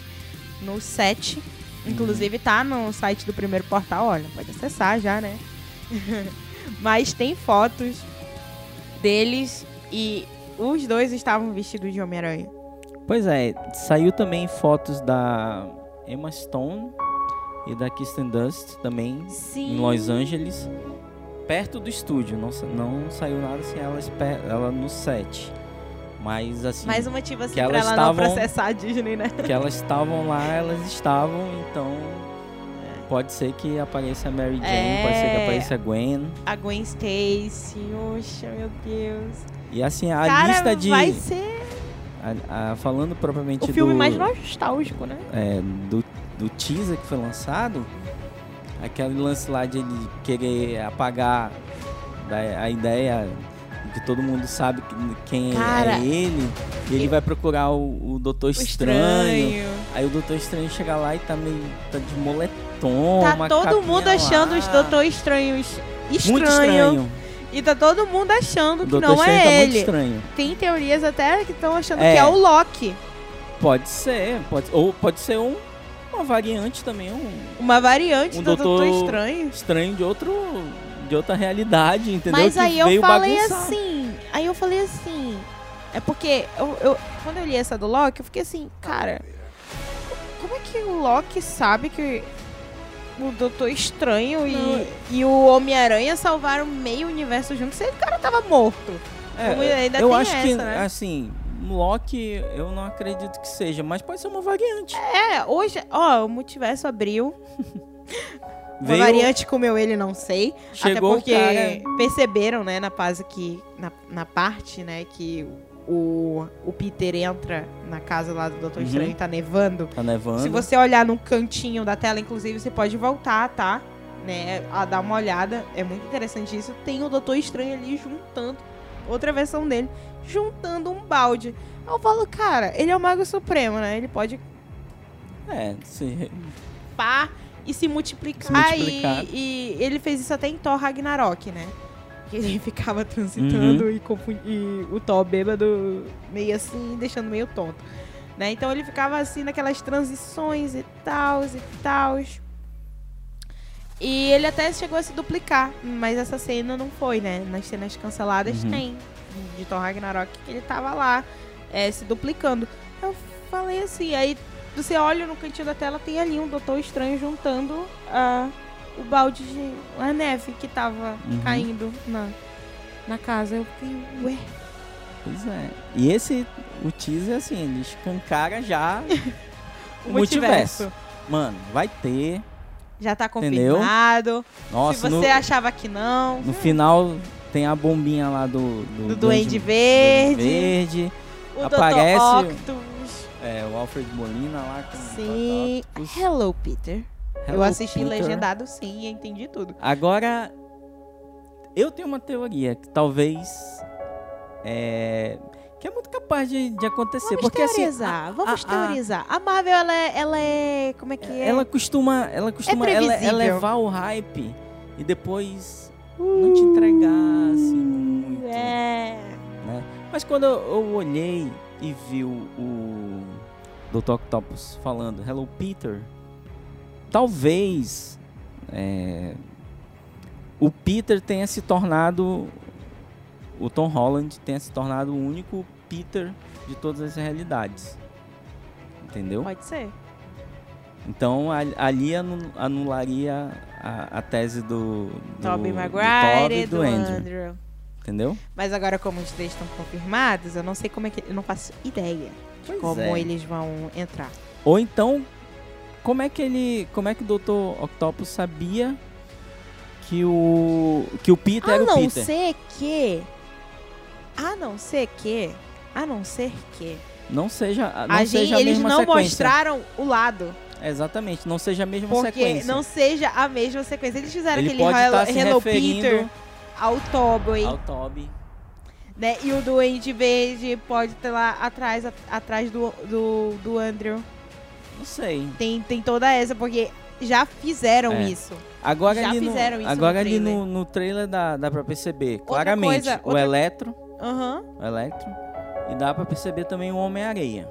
no set. Inclusive tá no site do primeiro portal, olha, pode acessar já, né? Mas tem fotos deles e os dois estavam vestidos de Homem-Aranha. Pois é, saiu também fotos da Emma Stone e da Kirsten Dust também Sim. em Los Angeles, perto do estúdio. Não, não saiu nada sem ela, espe- ela no set. Mas assim, Mais um motivo assim que pra elas ela não estavam- processar a Disney, né? que elas estavam lá, elas estavam, então pode ser que apareça a Mary Jane, pode ser que É. apareça a Gwen. A Gwen Stacy, oxa, meu Deus. E assim, a Cara, lista de. vai ser a- a- falando propriamente o filme do, mais nostálgico, né? é, do, do teaser que foi lançado, aquele lance lá de ele querer apagar a ideia que todo mundo sabe que- quem Cara, é ele. E ele vai procurar o, o Doutor O Estranho. Aí o Doutor Estranho chega lá e tá meio tá de moletom, Tá todo mundo achando lá. os Doutor Estranhos Muito estranho. estranho. E tá todo mundo achando que não Estranho é tá ele. estranho. Tem teorias até que estão achando É. que é o Loki. Pode ser, pode, ou pode ser um, uma variante também, um Uma variante Um do Doutor doutor- Estranho. estranho de outro de outra realidade, entendeu? Mas que aí eu falei bagunçar. assim. Aí eu falei assim. É porque eu, eu- quando eu li essa do Loki, eu fiquei assim, cara. Como é que o Loki sabe que o Doutor Estranho Não. e, e o Homem-Aranha salvaram meio universo juntos se o cara tava morto? É, ainda eu acho que essa, né? assim, Loki eu não acredito que seja, mas pode ser uma variante. É, hoje, ó, o multiverso abriu. Uma Veio- variante comeu ele, não sei. Chegou Até porque cara- perceberam, né, na fase que. Na, na parte, né, que o, o Peter entra na casa lá do Doutor Uhum. Estranho e tá nevando. Tá nevando. Se você olhar no cantinho da tela, inclusive, você pode voltar, tá? Né, a dar uma olhada. É muito interessante isso. Tem o Doutor Estranho ali juntando. Outra versão dele. Juntando um balde. Eu falo, cara, ele é o Mago Supremo, né? Ele pode É, se, pá e se multiplicar. Se multiplicar. E, e ele fez isso até em Thor Ragnarok, né? Ele ficava transitando Uhum. e, e o Thor bêbado meio assim, deixando meio tonto. Né? Então ele ficava assim naquelas transições e tal, e tal. E ele até chegou a se duplicar, mas essa cena não foi, né? Nas cenas canceladas Uhum. tem de Thor Ragnarok que ele tava lá é, se duplicando. Eu falei assim, aí você olha no cantinho da tela, tem ali um Doutor Estranho juntando ah, o balde de. a neve que tava Uhum. caindo na, na casa. Eu fiquei, ué. Pois é. E esse, o teaser, assim, ele escancara já O o multiverso. Mano, vai ter. Já tá Entendeu? confirmado. Nossa, Se no, você achava que não. no final tem a bombinha lá do... Do, Do Duende Verde. Verde. o aparece- Dr. Octopus. É, o Alfred Molina lá. Com Sim. Octopus. Hello, Peter. eu Hello, assisti Peter. legendado sim e entendi tudo. Agora, eu tenho uma teoria que talvez... É, que é muito capaz de, de acontecer. Vamos porque assim, teorizar, vamos a- a- teorizar. A Marvel, ela é, ela é. Como é que é? Ela costuma, ela costuma ele- previsível. elevar o hype e depois não te entregar assim muito. É. né? Mas quando eu, eu olhei e vi o Dr. Octopus falando Hello Peter, talvez é, o Peter tenha se tornado o Tom Holland tenha se tornado o único Peter de todas as realidades. Entendeu? Pode ser. Então ali anu- anularia a, a tese do, do Tobey do Maguire Tobey e do, Andrew, Andrew. entendeu? Mas agora, como os três estão confirmados, eu não sei como é que. Eu não faço ideia de Pois como é. eles vão entrar. Ou então, como é que ele, como é que o Dr. Octopus sabia que o que o Peter A era o não Peter? ser que. A não ser que. A não ser que. Não seja, não a gente, seja a eles mesma não sequência. mostraram o lado. Exatamente, não seja a mesma Porque sequência. não seja a mesma sequência. Eles fizeram ele aquele pode Hello, estar se Hello referindo Peter ao Tobey, ao Toby. Né? E o Duende Verde pode estar lá atrás, a- atrás do, do, do Andrew. Não sei. Tem, tem toda essa, porque já fizeram É. isso. Agora Já ali no, fizeram isso agora no ali trailer. no, no trailer dá, dá pra perceber Outra claramente coisa, o outra- Eletro, Aham. o Electro, e dá pra perceber também o Homem-Areia.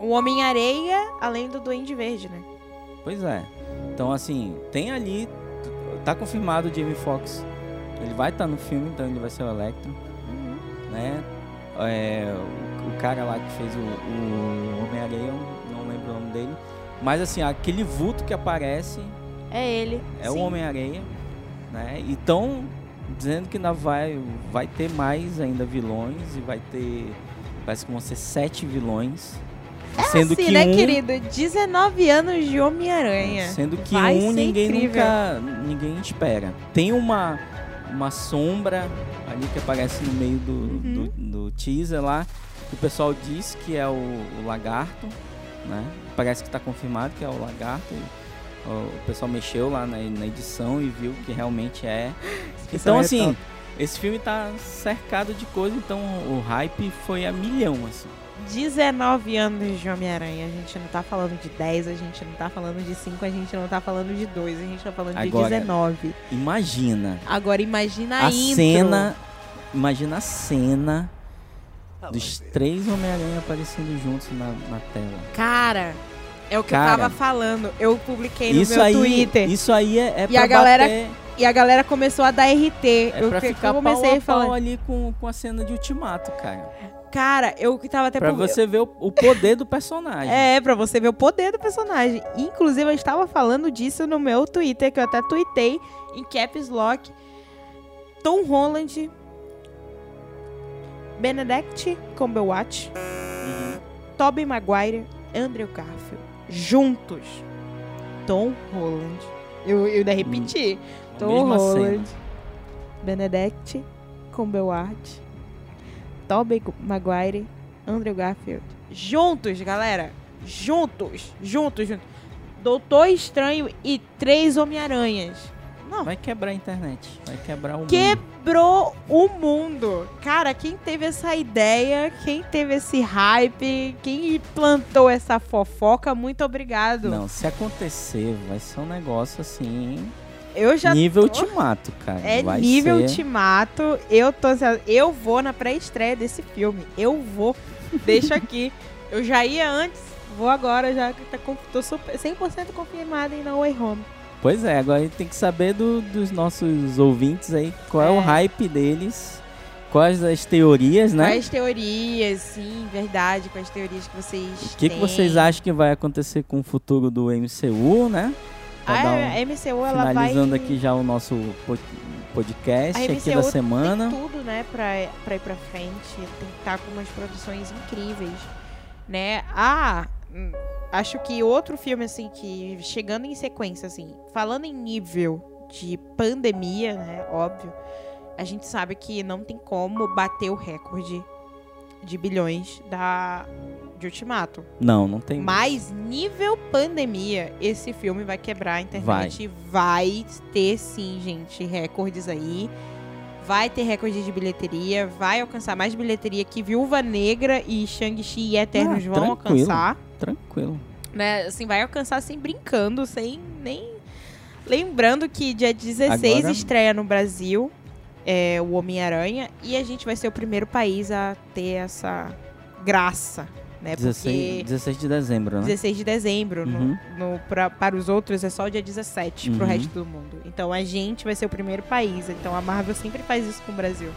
O Homem-Areia, além do Duende Verde, né? Pois é. Então, assim, tem ali. Tá confirmado o Jamie Foxx. Ele vai estar no filme, então ele vai ser o Electro, né? É, o, o cara lá que fez o, o Homem-Areia, eu não lembro o nome dele. Mas, assim, aquele vulto que aparece É ele. é o sim. Homem-Areia, né? E tão dizendo que ainda vai, vai ter mais ainda vilões e vai ter. Parece que vão ser sete vilões. sendo Assim, que né, um, querido? 19 anos de Homem-Aranha. Sendo que Vai um ninguém incrível. nunca. ninguém espera. Tem uma, uma sombra ali que aparece no meio do, Uhum. do, do teaser lá. O pessoal diz que é o, o lagarto, né? Parece que está confirmado que é o lagarto. O, o pessoal mexeu lá na, na edição e viu que realmente é. Então é assim. Esse filme tá cercado de coisa, então o hype foi a milhão, assim. 19 anos de Homem-Aranha. A gente não tá falando de 10, a gente não tá falando de 5, a gente não tá falando de 2, a gente tá falando de Agora, 19. Imagina Agora imagina a, a cena, imagina a cena dos três Homem-Aranha aparecendo juntos na, na tela. Cara, é o que Cara. eu tava falando. Eu publiquei no Isso meu aí, Twitter. isso aí é, é E pra a galera bater, E a galera começou a dar RT. é eu, pra ficar eu comecei pau a a pau falar. ali com, com a cena de Ultimato, cara. Cara, eu que tava até Pra você ver o, o poder do personagem. É, pra você ver o poder do personagem. Inclusive, eu estava falando disso no meu Twitter, que eu até tuitei em Caps Lock. Tom Holland, Benedict Cumberbatch, Uhum. Tobey Maguire, Andrew Garfield. Juntos. Tom Holland. Eu, eu ainda repeti. A Tom Holland, cena. Benedict Cumberbatch, Tobey Maguire, Andrew Garfield. Juntos, galera. Juntos. Juntos, juntos. Doutor Estranho e três Homem-Aranhas. Não. Vai quebrar a internet. Vai quebrar o mundo. Quebrou o mundo. Cara, quem teve essa ideia, quem teve esse hype, quem plantou essa fofoca, muito obrigado. Não, se acontecer, vai ser um negócio assim. Eu já nível tô- ultimato, cara. É vai nível ser... ultimato. Eu tô eu vou na pré-estreia desse filme. Eu vou. Deixa aqui. Eu já ia antes, vou agora já que tá tô super 100% confirmada em No Way Home. Pois é, agora a gente tem que saber do- dos nossos ouvintes aí qual é. o É. hype deles, quais as teorias, né? Quais teorias, sim, verdade, quais teorias que vocês O que, que têm. vocês acham que vai acontecer com o futuro do MCU, né? Dar um- A, a MCU ela vai finalizando aqui já o nosso po- podcast A aqui da semana. Tem tudo, né, pra, pra ir pra frente. Tem que estar com umas produções incríveis, né? Ah, acho que outro filme, assim, que chegando em sequência, assim, falando em nível de pandemia, né, óbvio, a gente sabe que não tem como bater o recorde de bilhões da de Ultimato. Não, não tem. Mas nível pandemia, esse filme vai quebrar a internet. Vai, ter sim, gente, recordes aí. Vai ter recorde de bilheteria, vai alcançar mais bilheteria que Viúva Negra e Shang-Chi e Eternos Ah, vão tranquilo. alcançar. Tranquilo. Né? Assim, vai alcançar sem brincando, sem nem. Lembrando que dia 16 Agora- estreia no Brasil é, o Homem-Aranha e a gente vai ser o primeiro país a ter essa graça, né? 16, 16 de dezembro, né? 16 de dezembro. no- Uhum. No, pra- para os outros é só o dia 17 pro Uhum. resto do mundo. Então a gente vai ser o primeiro país. Então a Marvel sempre faz isso com o Brasil.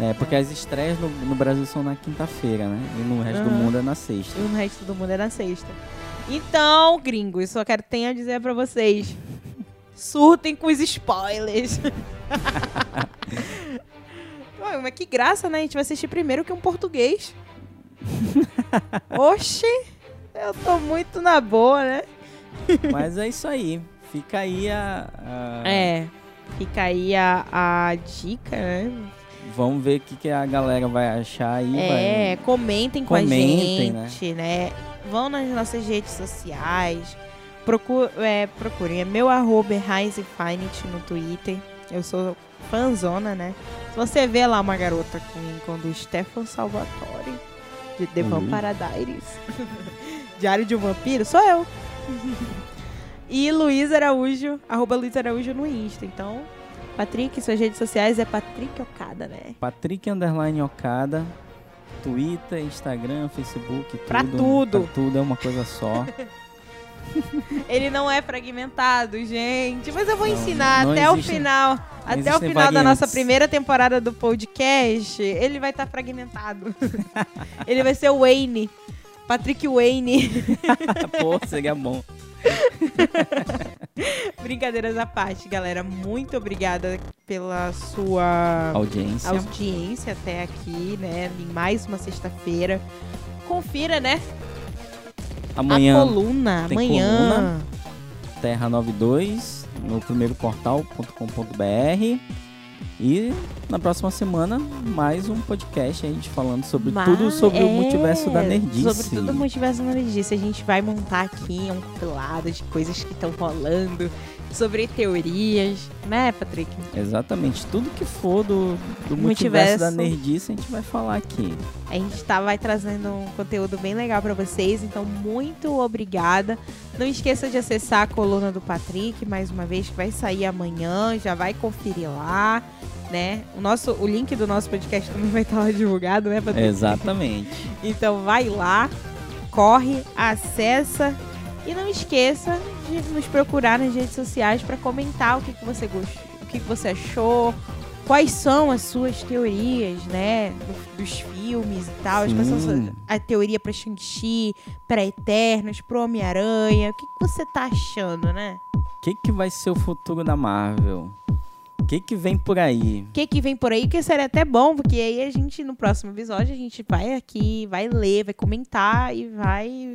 É, porque as estreias no, no Brasil são na quinta-feira, né? E no resto do Aham. mundo é na sexta. E o resto do mundo é na sexta. Então, gringos, só quero ter a dizer pra vocês. Surtem com os spoilers. Ué, mas que graça, né? A gente vai assistir primeiro que um português. Oxi, eu tô muito na boa, né? Mas é isso aí. Fica aí a. a- É, fica aí a, a dica, né? Vamos ver o que, que a galera vai achar aí. É, vai- comentem com Comentem, a gente, né? Vão nas nossas redes sociais. Procu é, procurem. É meu arroba é Infinity no Twitter. Eu sou fanzona, né? Se você vê lá uma garota com, com do Stefan Salvatore, de The Uhum. Vampire Diaries, Diário de um Vampiro, sou eu. e Luiz Araújo, arroba Luiz Araújo no Insta. Então, Patrick, suas redes sociais é Patrick Okada, né? Patrick Underline Okada. Twitter, Instagram, Facebook, tudo. Pra tudo. Pra tudo é uma coisa só. Ele não é fragmentado, gente. Mas eu vou Não, ensinar não até o existe- final. Até o final da nossa primeira temporada do podcast, ele vai estar fragmentado. ele vai ser o Wayne. Patrick Wayne. Pô, seria bom. Brincadeiras à parte, galera. Muito obrigada pela sua Audiência. audiência até aqui, né? Em mais uma sexta-feira. Confira, né? A Amanhã, coluna. tem Amanhã. coluna. Terra 92, no primeiro portal.com.br. E na próxima semana, mais um podcast a gente falando sobre Mas- tudo sobre o é, multiverso da nerdice. Sobre tudo o multiverso da nerdice. A gente vai montar aqui um compilado de coisas que estão rolando, sobre teorias, né, Patrick? Exatamente. Tudo que for do, do multiverso. Multiverso. da nerdice, a gente vai falar aqui. A gente tá, vai trazendo um conteúdo bem legal pra vocês, então muito obrigada. Não esqueça de acessar a coluna do Patrick, mais uma vez, que vai sair amanhã, já vai conferir lá, né? O, nosso, o link do nosso podcast também vai estar lá divulgado, né, Patrick? Exatamente. Então vai lá, corre, acessa e não esqueça de nos procurar nas redes sociais para comentar o que, que você gostou, o que, que você achou, quais são as suas teorias, né, do- dos filmes e tal, quais são a teoria para Shang-Chi, para Eternos, pro Homem-Aranha, o que, que você tá achando, né? O que, que vai ser o futuro da Marvel? O que, que vem por aí? O que que vem por aí, que seria até bom, porque aí a gente, no próximo episódio, a gente vai aqui, vai ler, vai comentar e vai...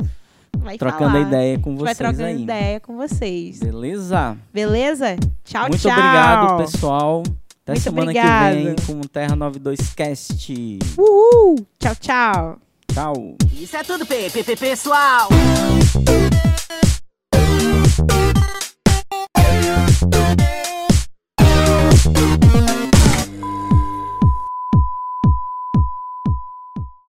vai Trocando falar. a ideia com A gente vai vocês trocando aí. ideia com vocês. Beleza? Beleza? Tchau, Muito tchau. obrigado, pessoal. Até Muito semana obrigada. que vem com o Terra 92 Cast. Uhul. Tchau, tchau. Tchau. Isso é tudo, P, P, P, pessoal.